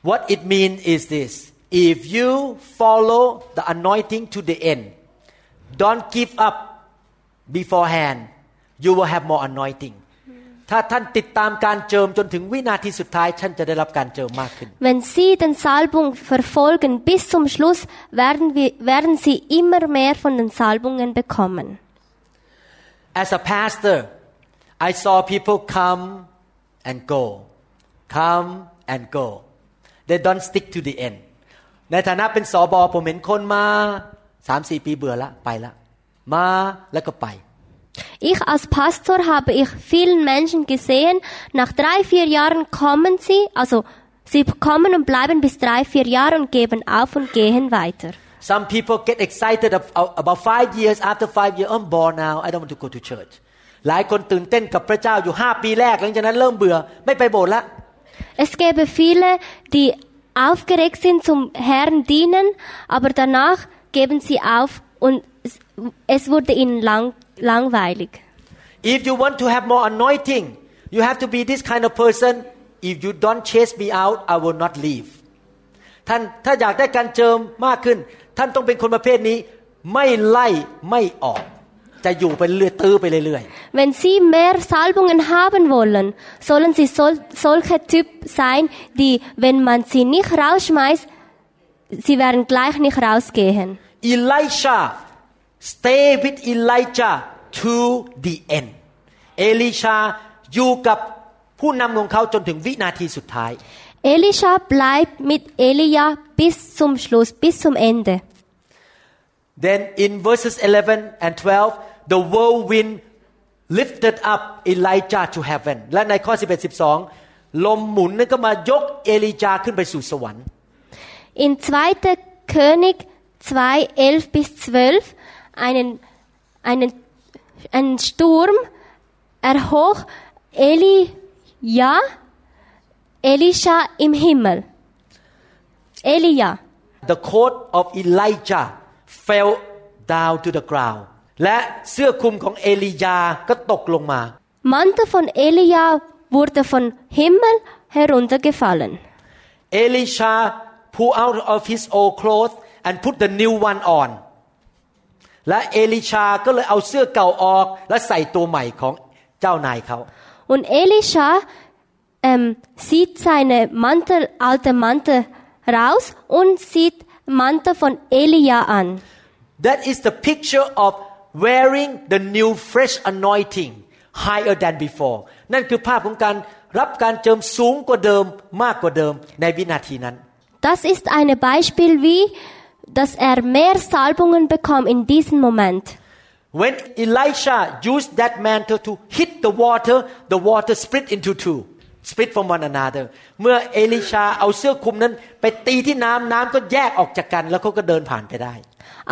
What it means is this if you follow the anointing to the end don't give up beforehand You will have more anointing ถ้าท่านติดตามการเจิมจนถึงวินาทีสุดท้ายท่านจะได้รับการเจิมมากขึ้น Wenn Sie den Salbung verfolgen bis zum Schluss, werden, wir, werden Sie immer mehr von den Salbungen bekommen. As a pastor, I saw people come and go, come and go. They don't stick to the end. ในฐานะเป็นสอบอผมเห็นคนมาสามสี่ปีเบื่อละไปละมาแล้วก็ไป Ich als Pastor habe ich vielen Menschen gesehen, nach drei, vier Jahren kommen sie, also sie kommen und bleiben bis drei, vier Jahre und geben auf und gehen weiter. Some people get excited ab- about five years after five years I'm bored now I don't want to go to church หลายคนตื่นเต้นกับพระเจ้าอยู่ห้าปีแรกหลังจากนั้นเริ่มเบื่อไม่ไปโบสถ์ละ Es gäbe viele, die aufgeregt sind zum Herrn dienen, aber danach geben sie auf und es- es wurde ihnen lang, langweilig. If you want to have more anointing, you have to be this kind of person. If you don't chase me out, I will not leave. ท่านถ้าอยากได้การเจิมมากขึ้น ท่านต้องเป็นคนประเภทนี้ ไม่ไล่ไม่ออก จะอยู่ไปเรื่อยตื้อไปเรื่อย Wenn sie mehr Salbungen haben wollen, sollen sie sol solche Typ sein, die, wenn man sie nicht rausschmeißt, sie werden gleich nicht rausgehen. ๆ Elisha stay with Elijah to the end เอลิชาอยู่กับผู้นำของเขาจนถึงวินาทีสุดท้าย Elisha bleibt mit Elia bis zum Schluss, bis zum Ende. Then in verses 11 and 12, the whirlwind lifted up Elijah to heaven และในข้อ 11 12 ลมหมุนนั้นก็มายกเอลิจาขึ้นไปสู่สวรรค์ In 2. König 2, 11 bis 12, einen, einen, einen Sturm erhoch Elia, Elisha im Himmel. Elia. The coat of Elijah fell down to the ground และเสื้อคลุมของเอลียาก็ตกลงมา Mantel von Elia wurde von Himmel heruntergefallen. Elisha pulled out of his old clothes and put the new one on และเอลิชาก็เลยเอาเสื้อเก่าออกและใส่ตัวใหม่ของเจ้านายเขา Und Elisha ähm, sieht seine Mantel, alte Mantel raus und sieht Mantel von Elia an. That is the picture of wearing the new fresh anointing higher than before นั่นคือภาพของการรับการเจิมสูงกว่าเดิมมากกว่าเดิมในวินาทีนั้น Das ist ein Beispiel, wie dass er mehr Salbungen bekommt in diesem Moment. When Elisha used that mantle to hit the water the water split into two split from one another เมื่อเอลิชาเอาเสื้อคลุมนั้น ไปตีที่น้ำน้ำก็แยกออกจากกัน แล้วเขาก็เดินผ่านไปได้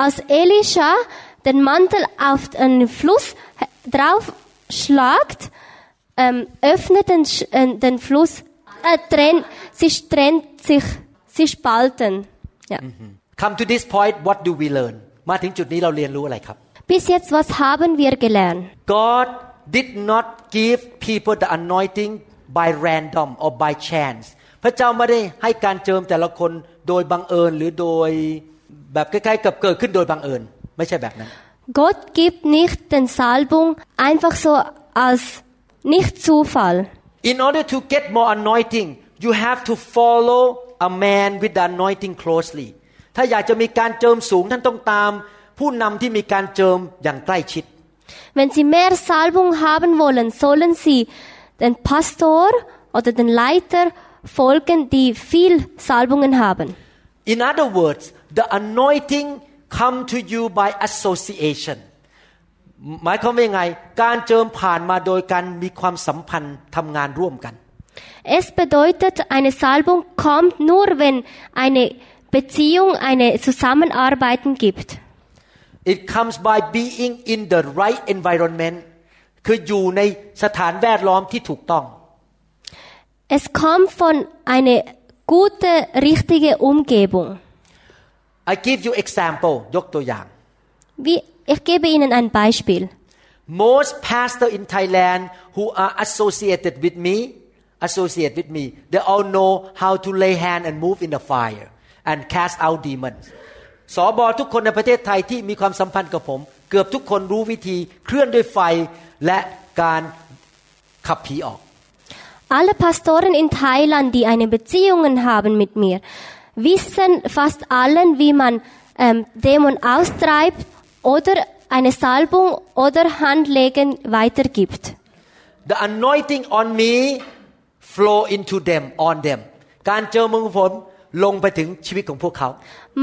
Als Elisha den Mantel auf den Fluss drauf schlagt, ähm, öffnet den, Sch- äh, den Fluss, äh, trennt, sie trennt sich, sie spalten. Ja. Come to this point what do we learn มาถึงจุดนี้เราเรียนรู้อะไรครับ Bis jetzt, was haben wir gelernt? God did not give people the anointing by random or by chance พระเจ้าไม่ได้ให้การเจิมแต่ละคนโดยบังเอิญหรือโดยแบบใกล้ๆกับเกิดขึ้นโดยบังเอิญ ไม่ใช่แบบนั้น Gott gibt nicht den Salbung einfach so als nicht Zufall. In order to get more anointing you have to follow a man with the anointing closely ถ้าอยากจะมีการเจิมสูงท่านต้องตาม ผู้นำที่มีการเจิมอย่างใกล้ชิด Wenn Sie mehr Salbung haben wollen, sollen Sie den Pastor oder den Leiter folgen, die viel Salbungen haben. In other words the anointing come to you by association หมายความว่ายังไง การเจิมผ่านมาโดยการมีความสัมพันธ์ทำงานร่วมกัน Es bedeutet, eine Salbung kommt nur, wenn eine Beziehung, eine Zusammenarbeiten gibt. It comes by being in the right environment คืออยู่ในสถานแวดล้อมที่ถูกต้อง Es kommt von einer gute, richtige Umgebung. I give you example ยกตัวอย่าง Wie, ich gebe Ihnen ein Beispiel. most pastor in Thailand who are associated with me associate with me they all know how to lay hand and move in the fire and cast out demons สอบอทุกคนในประเทศไทยที่มีความสัมพันธ์กับผม เกือบทุกคนรู้วิธีเคลื่อนด้วยไฟและการขับผีออก Alle Pastoren in Thailand, die eine Beziehung haben mit mir, wissen fast allen, wie man ähm, Dämon austreibt oder eine Salbung oder Handlegen weitergibt. the anointing on me flow into them on them การเจอมือของผม ลงไปถึงชีวิตของพวกเขา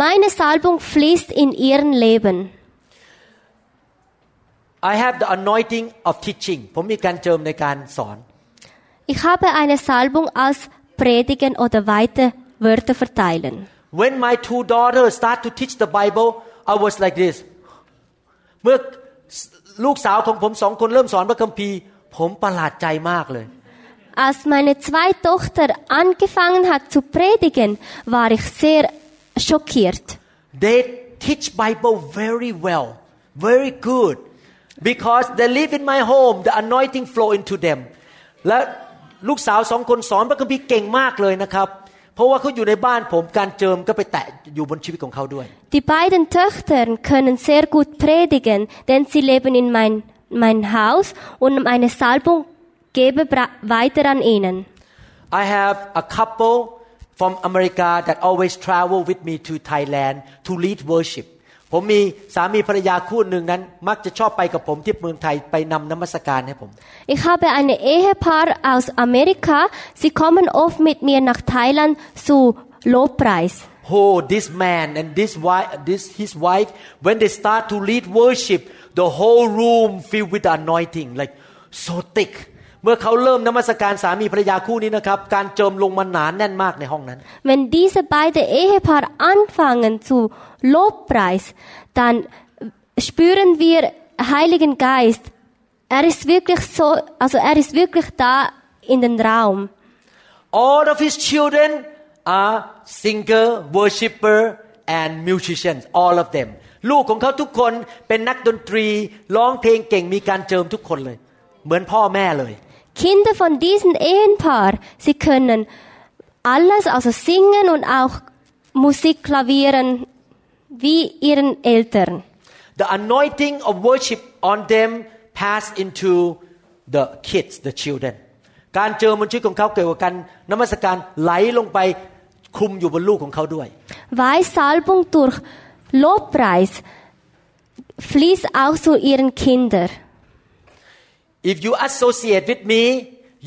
Meine Salbung fließt in ihren Leben. I have the anointing of teaching ผมมีการเจิมในการสอน Ich habe eine Salbung als Predigen oder weiter Wörter verteilen. When my two daughters start to teach the Bible I was like this เมื่อลูกสาวของผมสองคนเริ่มสอนพระคัมภีร์ ผมประหลาดใจมากเลย Als meine zweite Tochter angefangen hat zu predigen, war ich sehr schockiert. They teach Bible very well, very good, because they live in my home. The anointing flow into them. และลูกสาวสองคนสอนพระคัมภีร์เก่งมากเลยนะครับ เพราะว่าเขาอยู่ในบ้านผมการเจิมก็ไปแตะอยู่บนชีวิตของเขาด้วย Die beiden Töchter können sehr gut predigen, denn sie leben in mein, mein Haus und meine Salbung gebe bra- weiter an ihnen. I have a couple from America that always travel with me to Thailand to lead worship ผมมีสามีภรรยาคู่หนึ่งนั้น มักจะชอบไปกับผมที่เมืองไทยไปนำนมัสการให้ผม Ich habe ein Ehepaar aus Amerika. Sie kommen oft mit mir nach Thailand zu Lobpreis. Oh, this man and this wife, this his wife, when they start to lead worship, the whole room filled with the anointing, like so thick. เมื่อเขาเริ่มนมัสการสามีภรรยาคู่นี้นะครับ การเจิมลงมาหนานแน่นมากในห้องนั้น Wenn diese beiden Ehepaar anfangen zu Lobpreis, dann spüren wir Heiligen Geist. Er ist wirklich so, also er ist wirklich da in den Raum. All of his children are singer, worshipper, and musicians. All of them. ลูกของเขาทุกคนเป็นนักดนตรีร้องเพลงเก่งมีการเจิมทุกคนเลย เหมือนพ่อแม่เลย Kinder von diesem Ehepaar, sie können alles, also singen und auch Musik klavieren, wie ihren Eltern. The anointing of worship on them pass into the kids, the children. การเจิมบนชีวิตของเขาเกี่ยวกับการนมัสการไหลลงไปคลุมอยู่บนลูกของเขาด้วย Weil Salbung durch Lobpreis fließt auch zu ihren Kindern. If you associate with me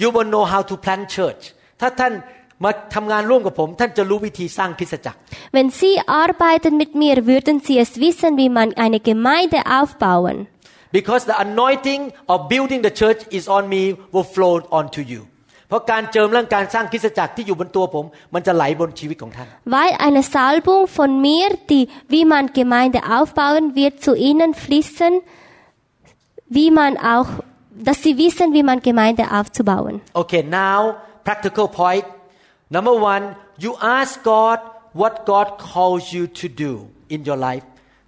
you will know how to plant church ถ้าท่านมาทำงานร่วมกับผม ท่านจะรู้วิธีสร้างคริสตจักร Wenn Sie arbeiten mit mir, würden Sie es wissen, wie man eine Gemeinde aufbauen. because the anointing of building the church is on me will flow onto you เพราะการเจิมเรื่องการสร้างคริสตจักรที่อยู่บนตัวผม มันจะไหลบนชีวิตของท่าน Weil eine Salbung von mir, die, wie man Gemeinde aufbauen wird, zu Ihnen fließen, wie man auch, dass Sie wissen, wie man Gemeinde aufzubauen. Okay, now practical point. Number one, you ask God what God calls you to do in your life.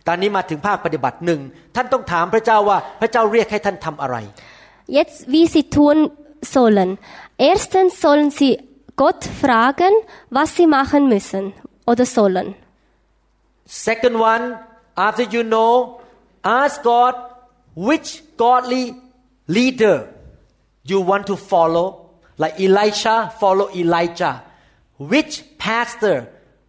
ตอนนี้มาถึงภาคปฏิบัติหนึ่งท่านต้องถามพระเจ้าว่าพระเจ้าเรียกให้ท่านทำอะไร Jetzt, wie Sie tun sollen. Erstens sollen Sie Gott fragen, was Sie machen müssen oder sollen. Second one, after you know, ask God which godly leader you want to follow. Like Elisha, follow Elijah. Which pastor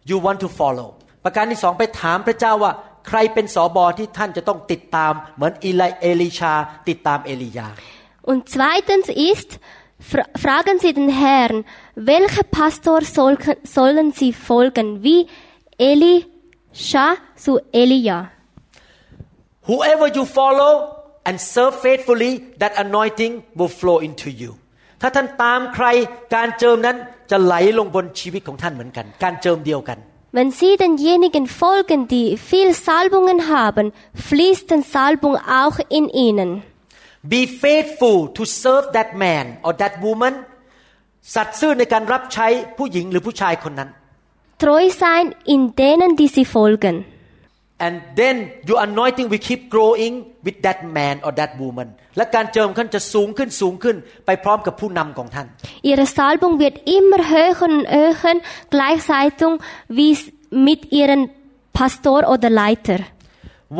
you want to follow. ประการที่สองไปถามพระเจ้าว่า ใครเป็นสอบอที่ท่านจะต้องติดตาม เหมือนอีไลเอลิชา ติดตามเอลียา Und zweitens ist, fra fragen Sie den Herrn, welcher Pastor soll, sollen Sie folgen, wie Elisha zu Elia. Whoever you follow and serve faithfully, that anointing will flow into you. ถ้าท่านตามใครการเจิมนั้นจะไหลลงบนชีวิตของท่านเหมือนกัน การเจิมเดียวกัน Wenn Sie denjenigen folgen, die viel Salbungen haben, fließt die Salbung auch in ihnen. Be faithful to serve that man or that woman สัตย์ซื่อในการรับใช้ผู้หญิงหรือผู้ชายคนนั้น Treu sein in denen, die Sie folgen. and then your anointing will keep growing with that man or that woman และการเจิมท่านจะสูงขึ้นสูงขึ้นไปพร้อมกับผู้นำของท่าน Ihre Salbung wird immer höher und höher, gleichzeitig wie s- mit Ihrem Pastor oder Leiter.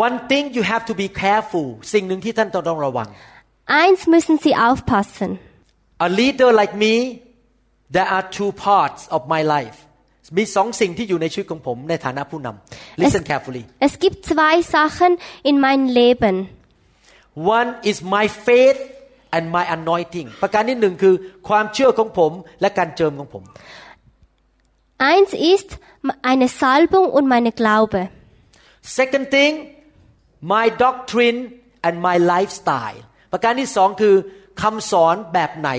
one thing you have to be careful สิ่งหนึ่งที่ท่านต้องต้องระวัง Eins müssen Sie aufpassen. a leader like me there are two parts of my life มีสองสิ่งที่อยู่ในชีวิตของผมในฐานะผู้นำ listen carefully Es gibt zwei Sachen in meinem Leben. one is my faith and my anointing ประการที่หนึ่งคือความเชื่อของผมและการเจิมของผม Eins ist eine Salbung und meine Glaube. second thing my doctrine and my lifestyle ประการที่สองคือคำสอนแบบไหน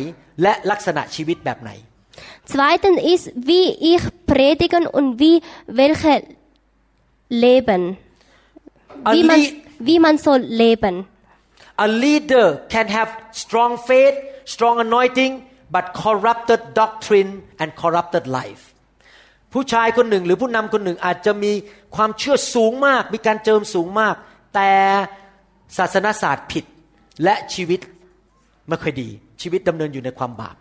และลักษณะชีวิตแบบไหน Zweitens ist, wie ich predigen und wie welche leben. A, Wie man, lead- wie man soll leben. a leader can have strong faith strong anointing but corrupted doctrine and corrupted life ผู้ชายคนหนึ่งหรือผู้นำคนหนึ่งอาจจะมีความเชื่อสูงมาก มีการเจิมสูงมาก แต่ศาสนศาสตร์ผิดและชีวิตไม่ค่อยดี ชีวิตดำเนินอยู่ในความบาป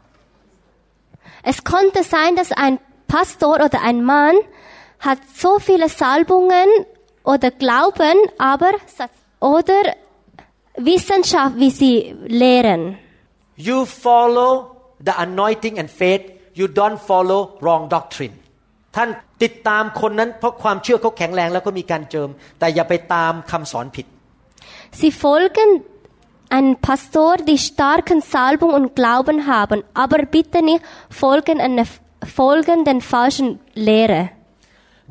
Es konnte sein, dass ein Pastor oder ein Mann hat so viele Salbungen oder Glauben, aber oder Wissenschaft, wie sie lehren. you follow the anointing and faith you don't follow wrong doctrine ท่านติดตามคนนั้นเพราะความเชื่อเขาแข็งแรงแล้วก็มีการเจิม แต่อย่าไปตามคำสอนผิด Sie folgen einem Pastor, die starken Salbung und Glauben haben, aber bitte nicht folgen, eine, folgen den falschen Lehre.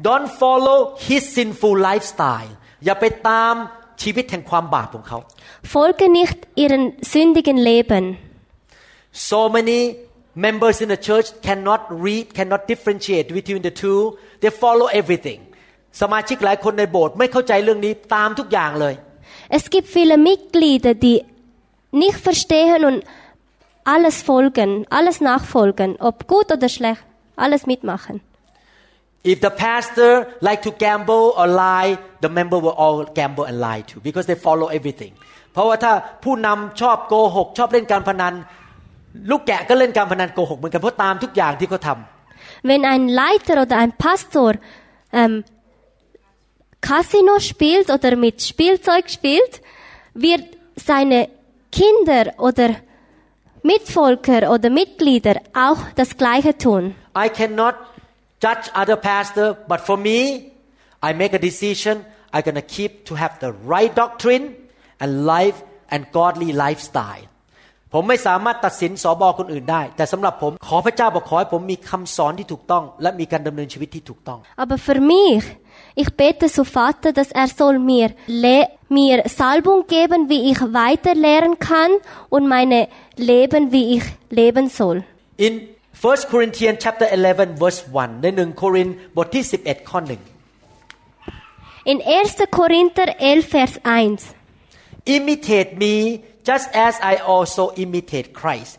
don't follow his sinful lifestyle อย่าไปตามชีวิตแห่งความบาปของเขา Folge nicht ihren sündigen Leben. so many members in the church cannot read cannot differentiate between the two they follow everything สมาชิกหลายคนในโบสถ์ไม่เข้าใจเรื่องนี้ตามทุกอย่างเลย Es gibt viele Mitglieder, die nicht verstehen und alles folgen, alles nachfolgen, ob gut oder schlecht, alles mitmachen. If the pastor like to gamble or lie, the member will all gamble and lie too because they follow everything. เพราะว่าถ้าผู้นำชอบโกหก ชอบเล่นการพนัน ลูกแกะก็เล่นการพนันโกหกเหมือนกันเพราะตามทุกอย่างที่เขาทำ Wenn ein Leiter oder ein Pastor ähm, Casino spielt oder mit Spielzeug spielt, wird seine Kinder oder Mitvolker oder Mitglieder auch das Gleiche tun. I cannot judge other pastor, but for me, I make a decision. I'm gonna keep to have the right doctrine and life and godly lifestyle. ผมไม่สามารถตัดสินสอบอคนอื่นได้ แต่สำหรับผมขอพระเจ้าบอกขอให้ผมมีคำสอนที่ถูกต้อง และมีการดำเนินชีวิตที่ถูกต้อง Aber für mich ich bete zu Vater, dass er soll mir, le mir Salbung geben, wie ich weiter lehren kann und meine Leben, wie ich leben soll. In 1 Corinthians chapter 11 verse 1 ในหนึ่งโครินธ์บทที่ 11 ข้อหนึ่ง In 1. Korinther 11, Vers 1. imitate me just as I also imitate Christ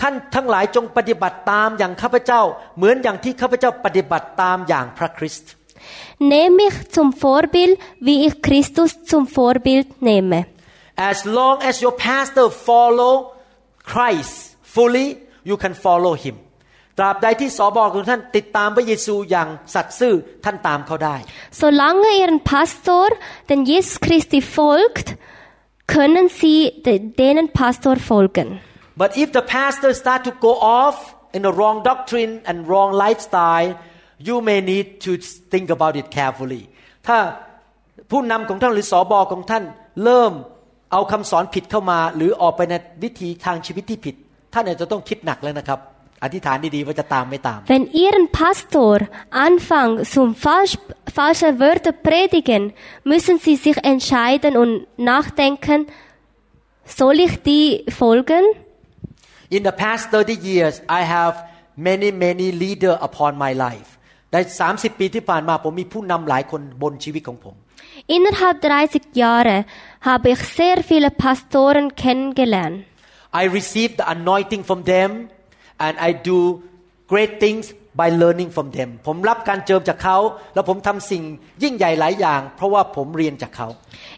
ท่านทั้งหลายจงปฏิบัติตามอย่างข้าพเจ้า เหมือนอย่างที่ข้าพเจ้าปฏิบัติตามอย่างพระคริสต์ Nehme mich zum Vorbild, wie ich Christus zum Vorbild nehme. as long as your pastor follow Christ fully you can follow him ตราบใดที่สอบอของท่านติดตามพระเยซูอย่างสัตย์ซื่อท่านตามเขาได้ Solange ihren Pastor, den Jesus Christi folgt, können sie de denen Pastor folgen. But if the pastor start to go off in the wrong doctrine and wrong lifestyle, you may need to think about it carefully. ถ้าผู้นำของท่านหรือสอบอของท่านเริ่มเอาคำสอนผิดเข้ามา หรือออกไปในวิธีทางชีวิตที่ผิด ท่านอาจจะต้องคิดหนักเลยนะครับ อธิษฐานดีๆว่าจะตามไม่ตาม Wenn ihren Pastor anfangen zum falsch, falsche Wörter predigen, müssen sie sich entscheiden und nachdenken, soll ich die folgen? In the past 30 years I have many many leader upon my life ใน30 ปีที่ผ่านมาผมมีผู้นำหลายคนบนชีวิตของผม Innerhalb 30 Jahre habe ich sehr viele Pastoren kennengelernt. I receive the anointing from them and I do great things by learning from them ผมรับการเจิมจากเขา แล้วผมทำสิ่งยิ่งใหญ่หลายอย่าง เพราะว่าผมเรียนจากเขา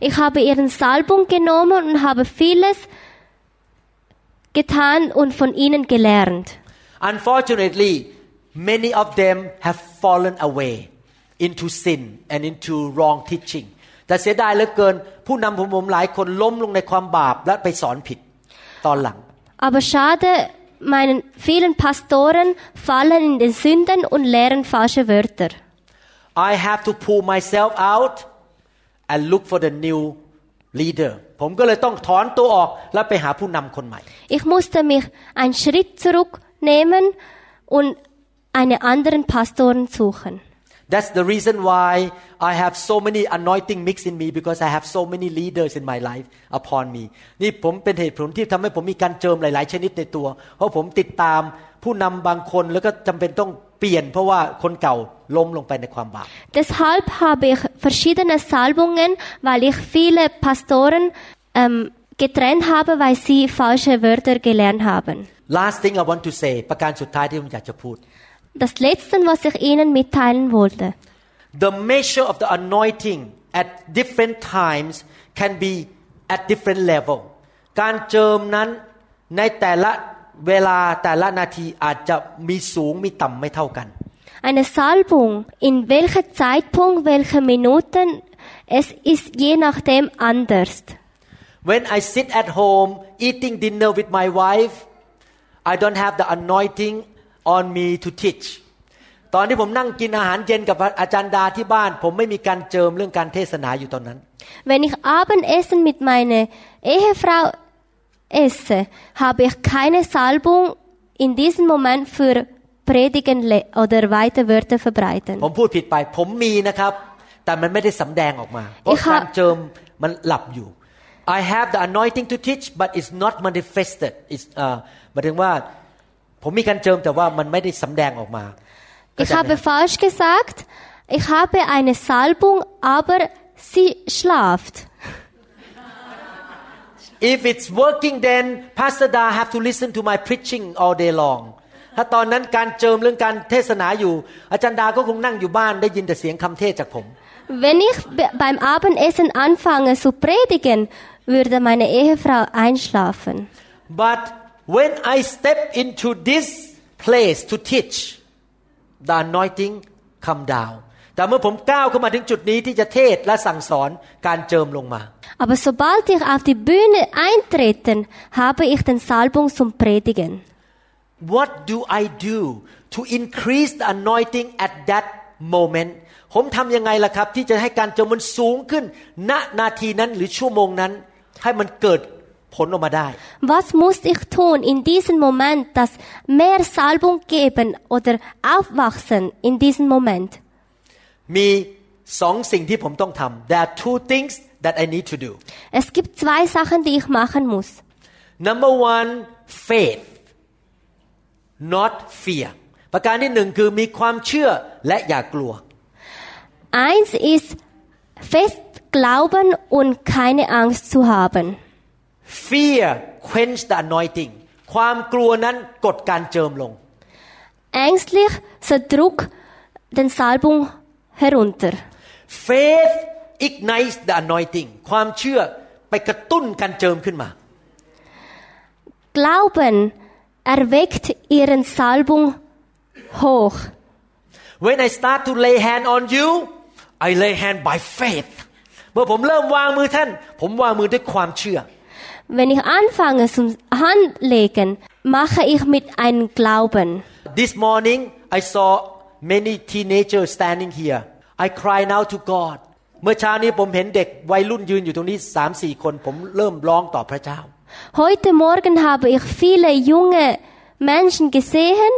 Ich habe ihren Salbung genommen und habe vieles getan und von ihnen gelernt. Unfortunately many of them have fallen away into sin and into wrong teaching แต่เสียดายเหลือเกิน ผู้นำผมผมหลายคนล้มลงในความบาปและไปสอนผิดตอนหลัง Aber schade, meinen vielen Pastoren fallen in den Sünden und lehren falsche Wörter. I have to pull myself out and look for the new leader ผมก็เลยต้องถอนตัวออกแล้วไปหาผู้นำคนใหม่ Ich musste mich einen Schritt zurücknehmen und einen anderen Pastoren suchen. That's the reason why I have so many anointing mixed in me because I have so many leaders in my life upon me นี่ผมเป็นเหตุผลที่ทำให้ผมมีการเจิมหลาย ๆ ชนิดในตัว เพราะผมติดตามผู้นำบางคนแล้วก็จำเป็นต้องเปลี่ยน เพราะว่าคนเก่าล้มลงไปในความบาป Deshalb habe ich verschiedene Salbungen, weil ich viele Pastoren ähm, getrennt habe, weil sie falsche Wörter gelernt haben. last thing I want to say ประการสุดท้ายที่ผมอยากจะพูด Das Letzte, was ich Ihnen mitteilen wollte. the measure of the anointing at different times can be at different level การเจิมนั้นในแต่ละเวลาแต่ละนาทีอาจจะมีสูงมีต่ำไม่เท่ากัน Eine Salbung, in welchem Zeitpunkt, welche Minuten, es ist je nachdem anders. When I sit at home eating dinner with my wife I don't have the anointing on me to teach ตอนที่ผมนั่งกินอาหารเย็นกับอาจารย์ดาที่บ้าน ผมไม่มีการเจิมเรื่องการเทศนาอยู่ตอนนั้น Wenn ich Abendessen mit meiner Ehefrau esse, habe ich keine Salbung in diesem Moment für Predigen le- oder weiter Wörter verbreiten. ผมพูดผิดไป ผมมีนะครับ แต่มันไม่ได้สำแดงออกมา เพราะอีกค่ะการเจิมมันหลับอยู่ I have the anointing to teach but it's not manifested it's เอ่อหมายถึงว่า ผมมีการเจิมแต่ว่ามันไม่ได้สำแดงออกมา Ich habe falsch gesagt, ich habe eine Salbung, aber sie schlaft. If it's working then Pastor Da have to listen to my preaching all day long ถ้าตอนนั้นการเจิมเรื่องการเทศนาอยู่ อาจารย์ดาก็คงนั่งอยู่บ้านได้ยินแต่เสียงคำเทศจากผม Wenn ich be- beim Abendessen anfange zu predigen, würde meine Ehefrau einschlafen. But when I step into this place to teach the anointing come down แต่เมื่อผมก้าวเข้ามาถึงจุดนี้ที่จะเทศและสั่งสอนการเจิมลงมา Aber sobald ich auf die Bühne eintreten, habe ich den Salbung zum Predigen. What do I do to increase the anointing at that moment ผมทำยังไงล่ะครับ ที่จะให้การเจิมมันสูงขึ้น ณนาทีนั้นหรือชั่วโมงนั้น ให้มันเกิด ผลออกมาได้ Was muss ich tun in diesem Moment, dass mehr Salbung geben oder aufwachsen in diesem Moment? มีสองสิ่งที่ผมต้องทำ There are two things that I need to do Es gibt zwei Sachen, die ich machen muss. Number one faith not fear ประการที่หนึ่งคือมีความเชื่อและอย่ากลัว Eins ist fest glauben und keine Angst zu haben. Fear quench the anointing ความกลัวนั้นกดการเจิมลง Ängstlich zerdruck den Salbung herunter. faith ignites the anointing ความเชื่อไปกระตุ้นการเจิมขึ้นมา Glauben erweckt ihren Salbung hoch. when I start to lay hand on you I lay hand by faith เมื่อผมเริ่มวางมือท่าน ผมวางมือด้วยความเชื่อ Wenn ich anfange zum Handlegen, mache ich mit einem Glauben. This morning I saw many teenagers standing here I cried out to God เมื่อเช้านี้ผมเห็นเด็กวัยรุ่นยืนอยู่ตรงนี้สามสี่คน ผมเริ่มร้องต่อพระเจ้า Heute Morgen habe ich viele junge Menschen gesehen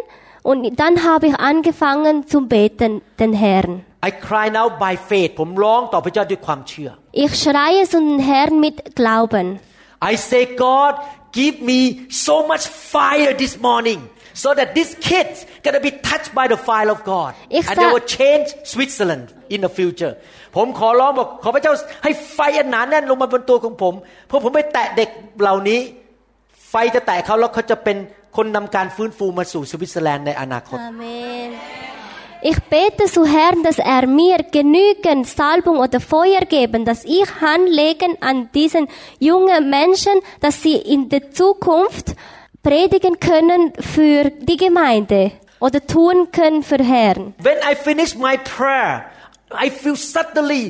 und dann habe ich angefangen zu beten, den Herrn. I cry out by faith ผมร้องต่อพระเจ้าด้วยความเชื่อ Ich schreie zu den Herrn mit Glauben. I say God give me so much fire this morning so that these kids gonna be touched by the fire of God Ich and sag- they will change Switzerland in the future ผมขอร้องบอกขอพระเจ้าให้ไฟอันหนาแน่นลงมาบนตัวของผมเพราะผมไปแตะเด็กเหล่านี้ ไฟจะแตะเขาแล้วเขาจะเป็นคนนำการฟื้นฟูมาสู่สวิตเซอร์แลนด์ในอนาคต Amen. Ich bete zu Herrn, dass er mir genügend Salbung oder Feuer geben, dass ich handlegen an diesen jungen Menschen, dass sie in der Zukunft predigen können für die Gemeinde oder tun können für Herrn. When I finish my prayer I feel suddenly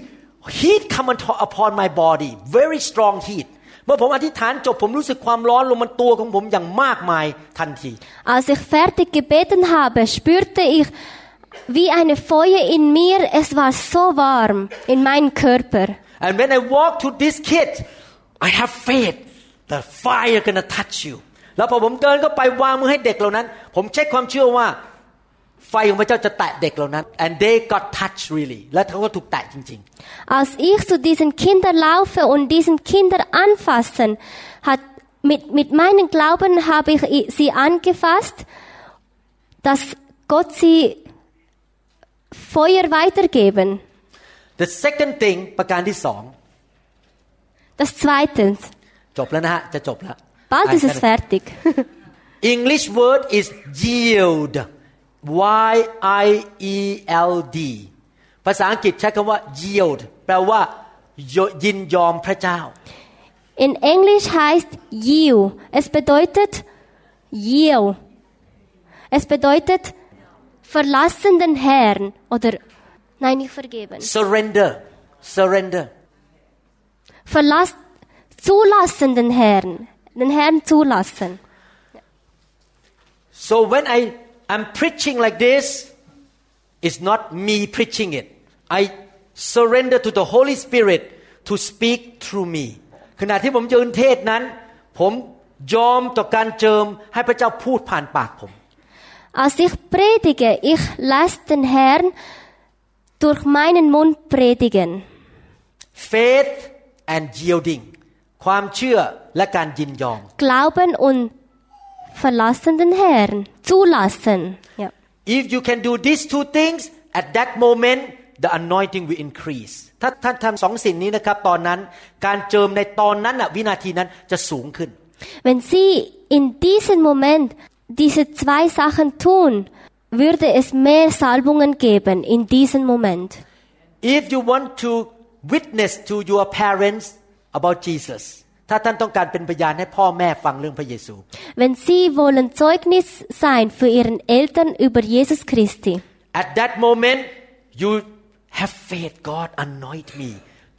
heat come on- upon my body very strong heat เมื่อผมอธิษฐานจบผมรู้สึกความร้อนลงบนตัวของผมอย่างมากมายทันที Als ich fertig gebeten habe, spürte ich wie eine Feuer in mir. Es war so warm in meinem Körper. and when I walk to this kid I have faith the fire gonna touch you แล้วพอผมเดินเข้าไปวางมือให้เด็กเหล่านั้น ผมใช้ความเชื่อว่า ไฟของพระเจ้าจะแตะเด็กเหล่านั้น and they got touched really และเขาก็ถูกแตะจริง Als ich zu diesen Kindern laufe und diesen Kindern anfassen, hat mit, mit meinem Glauben habe ich i- sie angefasst, dass Gott sie Feuer weitergeben.ๆ the second thing ประการที่สอง Das zweite, จบแล้วนะฮะจะจบแล้ว bald ist es fertig. *laughs* English word is yield Y I E L D ภาษาอังกฤษใช้คำว่า yield แปลว่ายินยอมพระเจ้า In Englisch heißt yield. Es bedeutet yield. Es bedeutet verlassen den Herrn oder nein, nicht vergeben. surrender surrender Verlass zulassen den Herrn. Den Herrn zulassen. so when I am preaching like this it's not me preaching it I surrender to the Holy Spirit to speak through me ขณะที่ผมยืนเทศนั้น ผมยอมต่อการเจิมให้พระเจ้าพูดผ่านปากผม Als ich predige, ich lasse den Herrn durch meinen Mund predigen. faith and yielding ความเชื่อและการยินยอม Glauben und verlassen den Herrn. Zulassen. Ja. if you can do these two things at that moment the anointing will increase ถ้าท่านทำสองสิ่งนี้นะครับ ตอนนั้นการเจิมในตอนนั้นน่ะวินาทีนั้นจะสูงขึ้น Wenn Sie in diesem Moment diese zwei Sachen tun, würde es mehr Salbungen geben in diesem Moment. if you want to witness to your parents about Jesus ถ้าท่านต้องการเป็นพยานให้พ่อแม่ฟังเรื่องพระเยซู Wenn Sie wollen Zeugnis sein für Ihren Eltern über Jesus Christi, at that moment you have faith God anoint me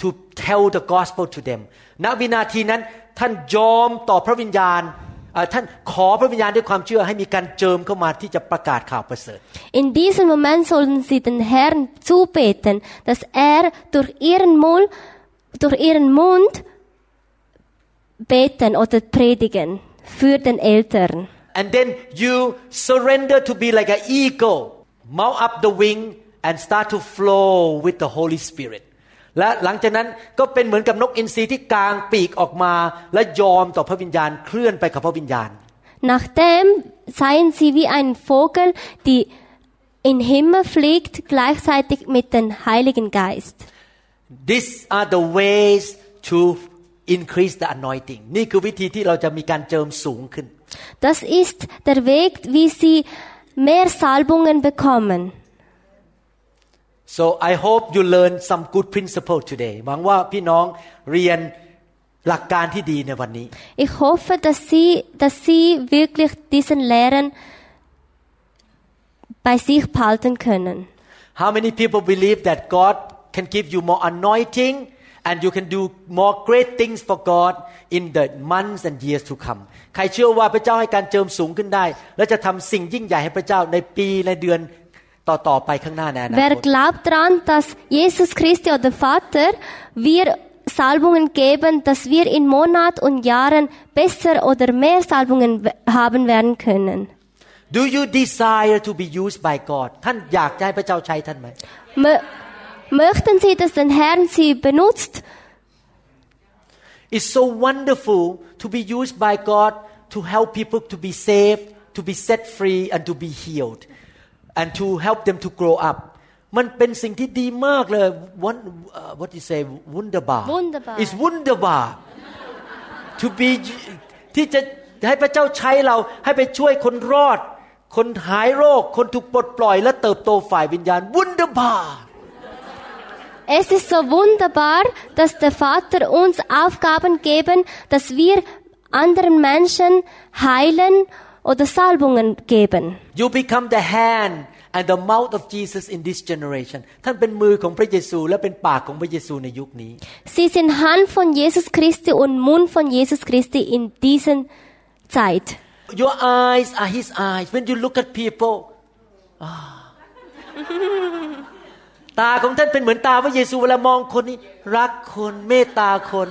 to tell the gospel to them ณวินาทีนั้นท่านยอมต่อพระวิญญาณเอ่อ ท่านขอพระวิญญาณด้วยความเชื่อให้มีการเจิมเข้ามาที่จะประกาศข่าวประเสริฐ in diesem Moment sollen Sie den Herrn zubeten, dass er durch Ihren Mund, durch Ihren Mund beten oder predigen für den Eltern. and then you surrender to be like an eagle mount up the wing and start to flow with the Holy Spirit และหลังจากนั้นก็เป็นเหมือนกับนกอินทรีที่กางปีกออกมา และยอมต่อพระวิญญาณเคลื่อนไปกับพระวิญญาณ Nachdem seien Sie wie ein Vogel, die in Himmel fliegt, gleichzeitig mit dem Heiligen Geist. These are the ways to increase the anointing นี่คือวิธีที่เราจะมีการเจิมสูงขึ้น Das ist der Weg, wie Sie mehr Salbungen bekommen. so I hope you learn some good principle today หวังว่าพี่น้องเรียนหลักการที่ดีในวันนี้ Ich hoffe, dass Sie, dass Sie wirklich diesen Lehren bei sich behalten können. How many people believe that God can give you more anointing and you can do more great things for God in the months and years to come ใครเชื่อว่าพระเจ้าให้การเจิมสูงขึ้นได้ และจะทำสิ่งยิ่งใหญ่ให้พระเจ้าในปีในเดือน ต่อๆไปข้างหน้าในอนาค Wer ต glaubt daran, dass Jesus Christi oder Vater wir Salbungen geben, dass wir in Monat und Jahren besser oder mehr Salbungen w- haben werden können? Do you desire to be used by God ท่านอยากจะให้พระเจ้าใช้ท่านไหม Mö- Möchten Sie, dass der Herr Sie benutzt? It's so wonderful to be used by God to help people to be saved, to be set free, and to be healed, And to help them to grow up. มันเป็นสิ่งที่ดีมากเลย One, uh, what do you say wunderbar Wunderbar. It's wunderbar to be ที่จะให้พระเจ้าใช้เราให้ไปช่วยคนรอด คนหายโรค คนถูกปลดปล่อย และเติบโตฝ่ายวิญญาณ wunderbar Es ist so wunderbar, dass der Vater uns Aufgaben geben, dass wir anderen Menschen heilen oder Salbungen geben. You become the hand and the mouth of Jesus in this generation ท่านเป็นมือของพระเยซูและเป็นปากของพระเยซูในยุคนี้ Sie sind Hand von Jesus Christi und Mund von Jesus Christi in diesen Zeit. Your eyes are His eyes when you look at people อ่าตาของท่านเป็นเหมือนตาพระเยซูเวลามองคนนี้ รักคนเมตตาคน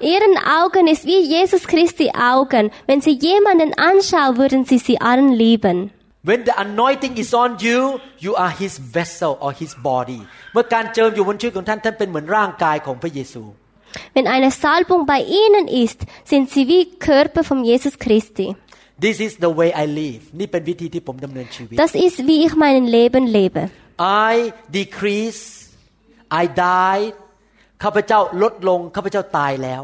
Ihren Augen ist wie Jesus Christi Augen. Wenn Sie jemanden anschauen, würden Sie sie allen lieben. When the anointing is on you you are His vessel or His body เมื่อการเจิมอยู่บนชีวิตของท่านท่านเป็นเหมือนร่างกายของพระเยซู Wenn eine Salbung bei Ihnen ist, sind Sie wie Körper von Jesus Christi. This is the way I live นี่เป็นวิธีที่ผมดำเนินชีวิต Das ist, wie ich mein Leben lebe. I decrease I die ข้าพเจ้าลดลง ข้าพเจ้าตายแล้ว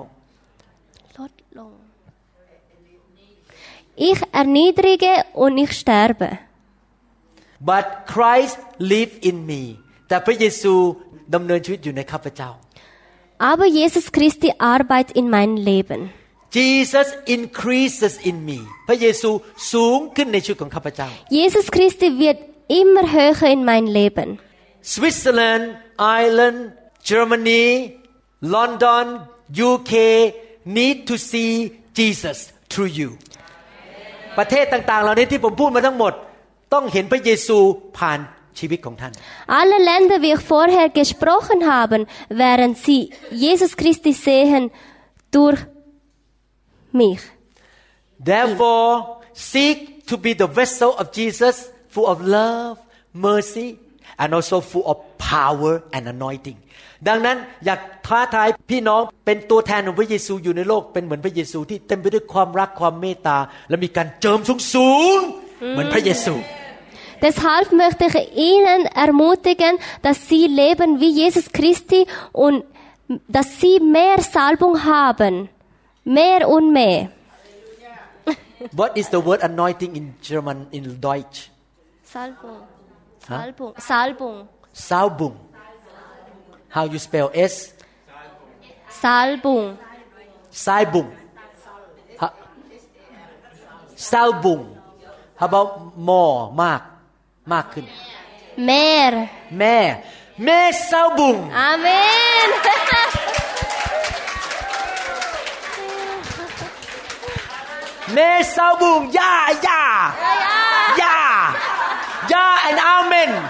Ich erniedrige und ich sterbe. but Christ live in me แต่พระเยซูดำเนินชีวิตอยู่ในข้าพเจ้า Aber Jesus Christi arbeitet in mein Leben. Jesus increases in me พระเยซูสูงขึ้นในชีวิตของข้าพเจ้า Jesus Christi wird immer höher in mein Leben. Switzerland Ireland Germany London UK need to see Jesus through you ประเทศต่างๆ เหล่านี้ที่ผมพูดมาทั้งหมด ต้องเห็นพระเยซูผ่านชีวิตของท่าน Alle Länder, wie ich vorher gesprochen habe, werden sie Jesus Christi sehen durch mich. Therefore seek to be the vessel of Jesus full of love mercy and also full of power and anointing ดังนั้นอยากท้าทายพี่น้องเป็นตัวแทนของพระเยซูอยู่ในโลกเป็นเหมือนพระเยซูที่เต็มไปด้วยความรักความเมตตา และมีการเจิมสูงสูงๆเหมือนพระเยซู Deshalb möchte ich Ihnen ermutigen, dass Sie leben wie Jesus Christi und dass Sie mehr Salbung haben. Mehr und mehr. What is the word anointing in German in Deutsch Salbung. Salbung. Salbung. Salbung How you spell S? Salbung. Salbung. Salbung. How about more? Mark. Mark. Mer. Mer. Mer Salbung. Amen. *laughs* Mer Salbung. Yeah, yeah. Yeah. Yeah. Yeah, and amen.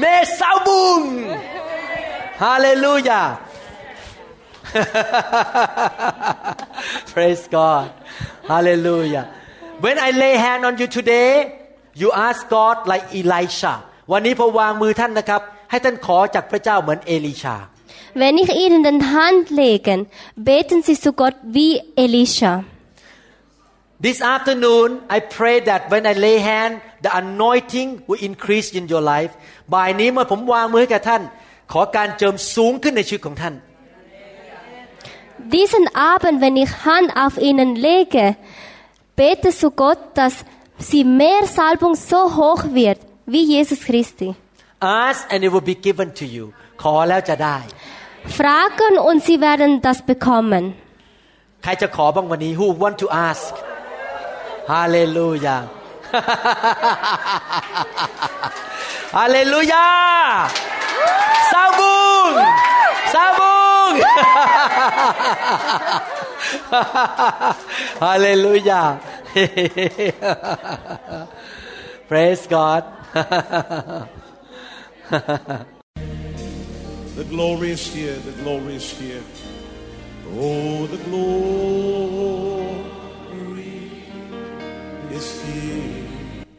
แม่เศร้าบุงฮาเลลูยา Praise God Hallelujah When I lay hand on you today you ask God like Elisha วันนี้พอวางมือท่านนะครับ ให้ท่านขอจากพระเจ้าเหมือนเอลีชา Wenn ich Ihnen den Hand legen, beten Sie zu Gott wie Elisha. This afternoon, I pray that when I lay hand, the anointing will increase in your life. บ่ายนี้เมื่อผมวางมือให้กับท่าน ขอการเจิมสูงขึ้นในชีวิตของท่าน Diesen Abend, wenn ich Hand auf Ihnen lege, bete zu Gott, dass Sie mehr Salbung so hoch wird wie Jesus Christi. Ask and it will be given to you. ขอแล้วจะได้ Fragen und Sie werden das bekommen. ใครจะขอบ้างวันนี้ Who want to ask Hallelujah. *laughs* Hallelujah! Sabung. Sabung. *laughs* *laughs* Praise God. the glory is here. The glory is here. Oh, the glory.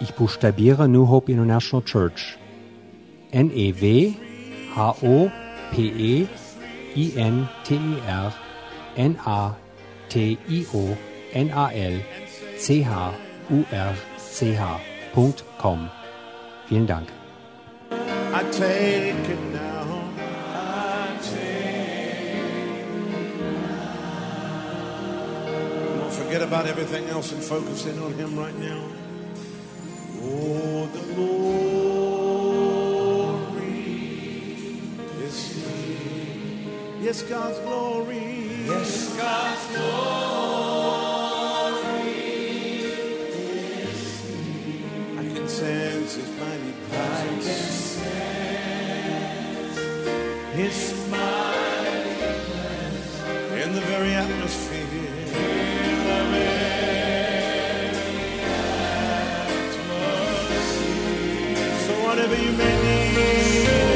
Ich buchstabiere New Hope International Church. N-E-W-H-O-P-E-I-N-T-E-R N-A-T-I-O-N-A-L-C-H-U-R-C-H.com. Vielen Dank. I take it on, forget about everything else and focus in on Him right now. Yes, God's glory. Yes, God's glory here. I can sense His mighty presence. His mighty presence in the very atmosphere. heavy many.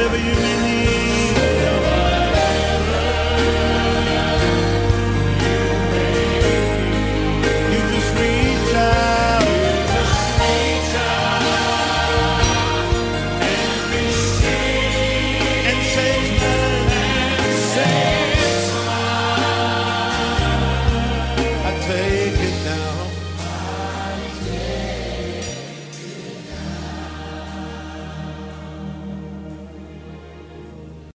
whatever you need.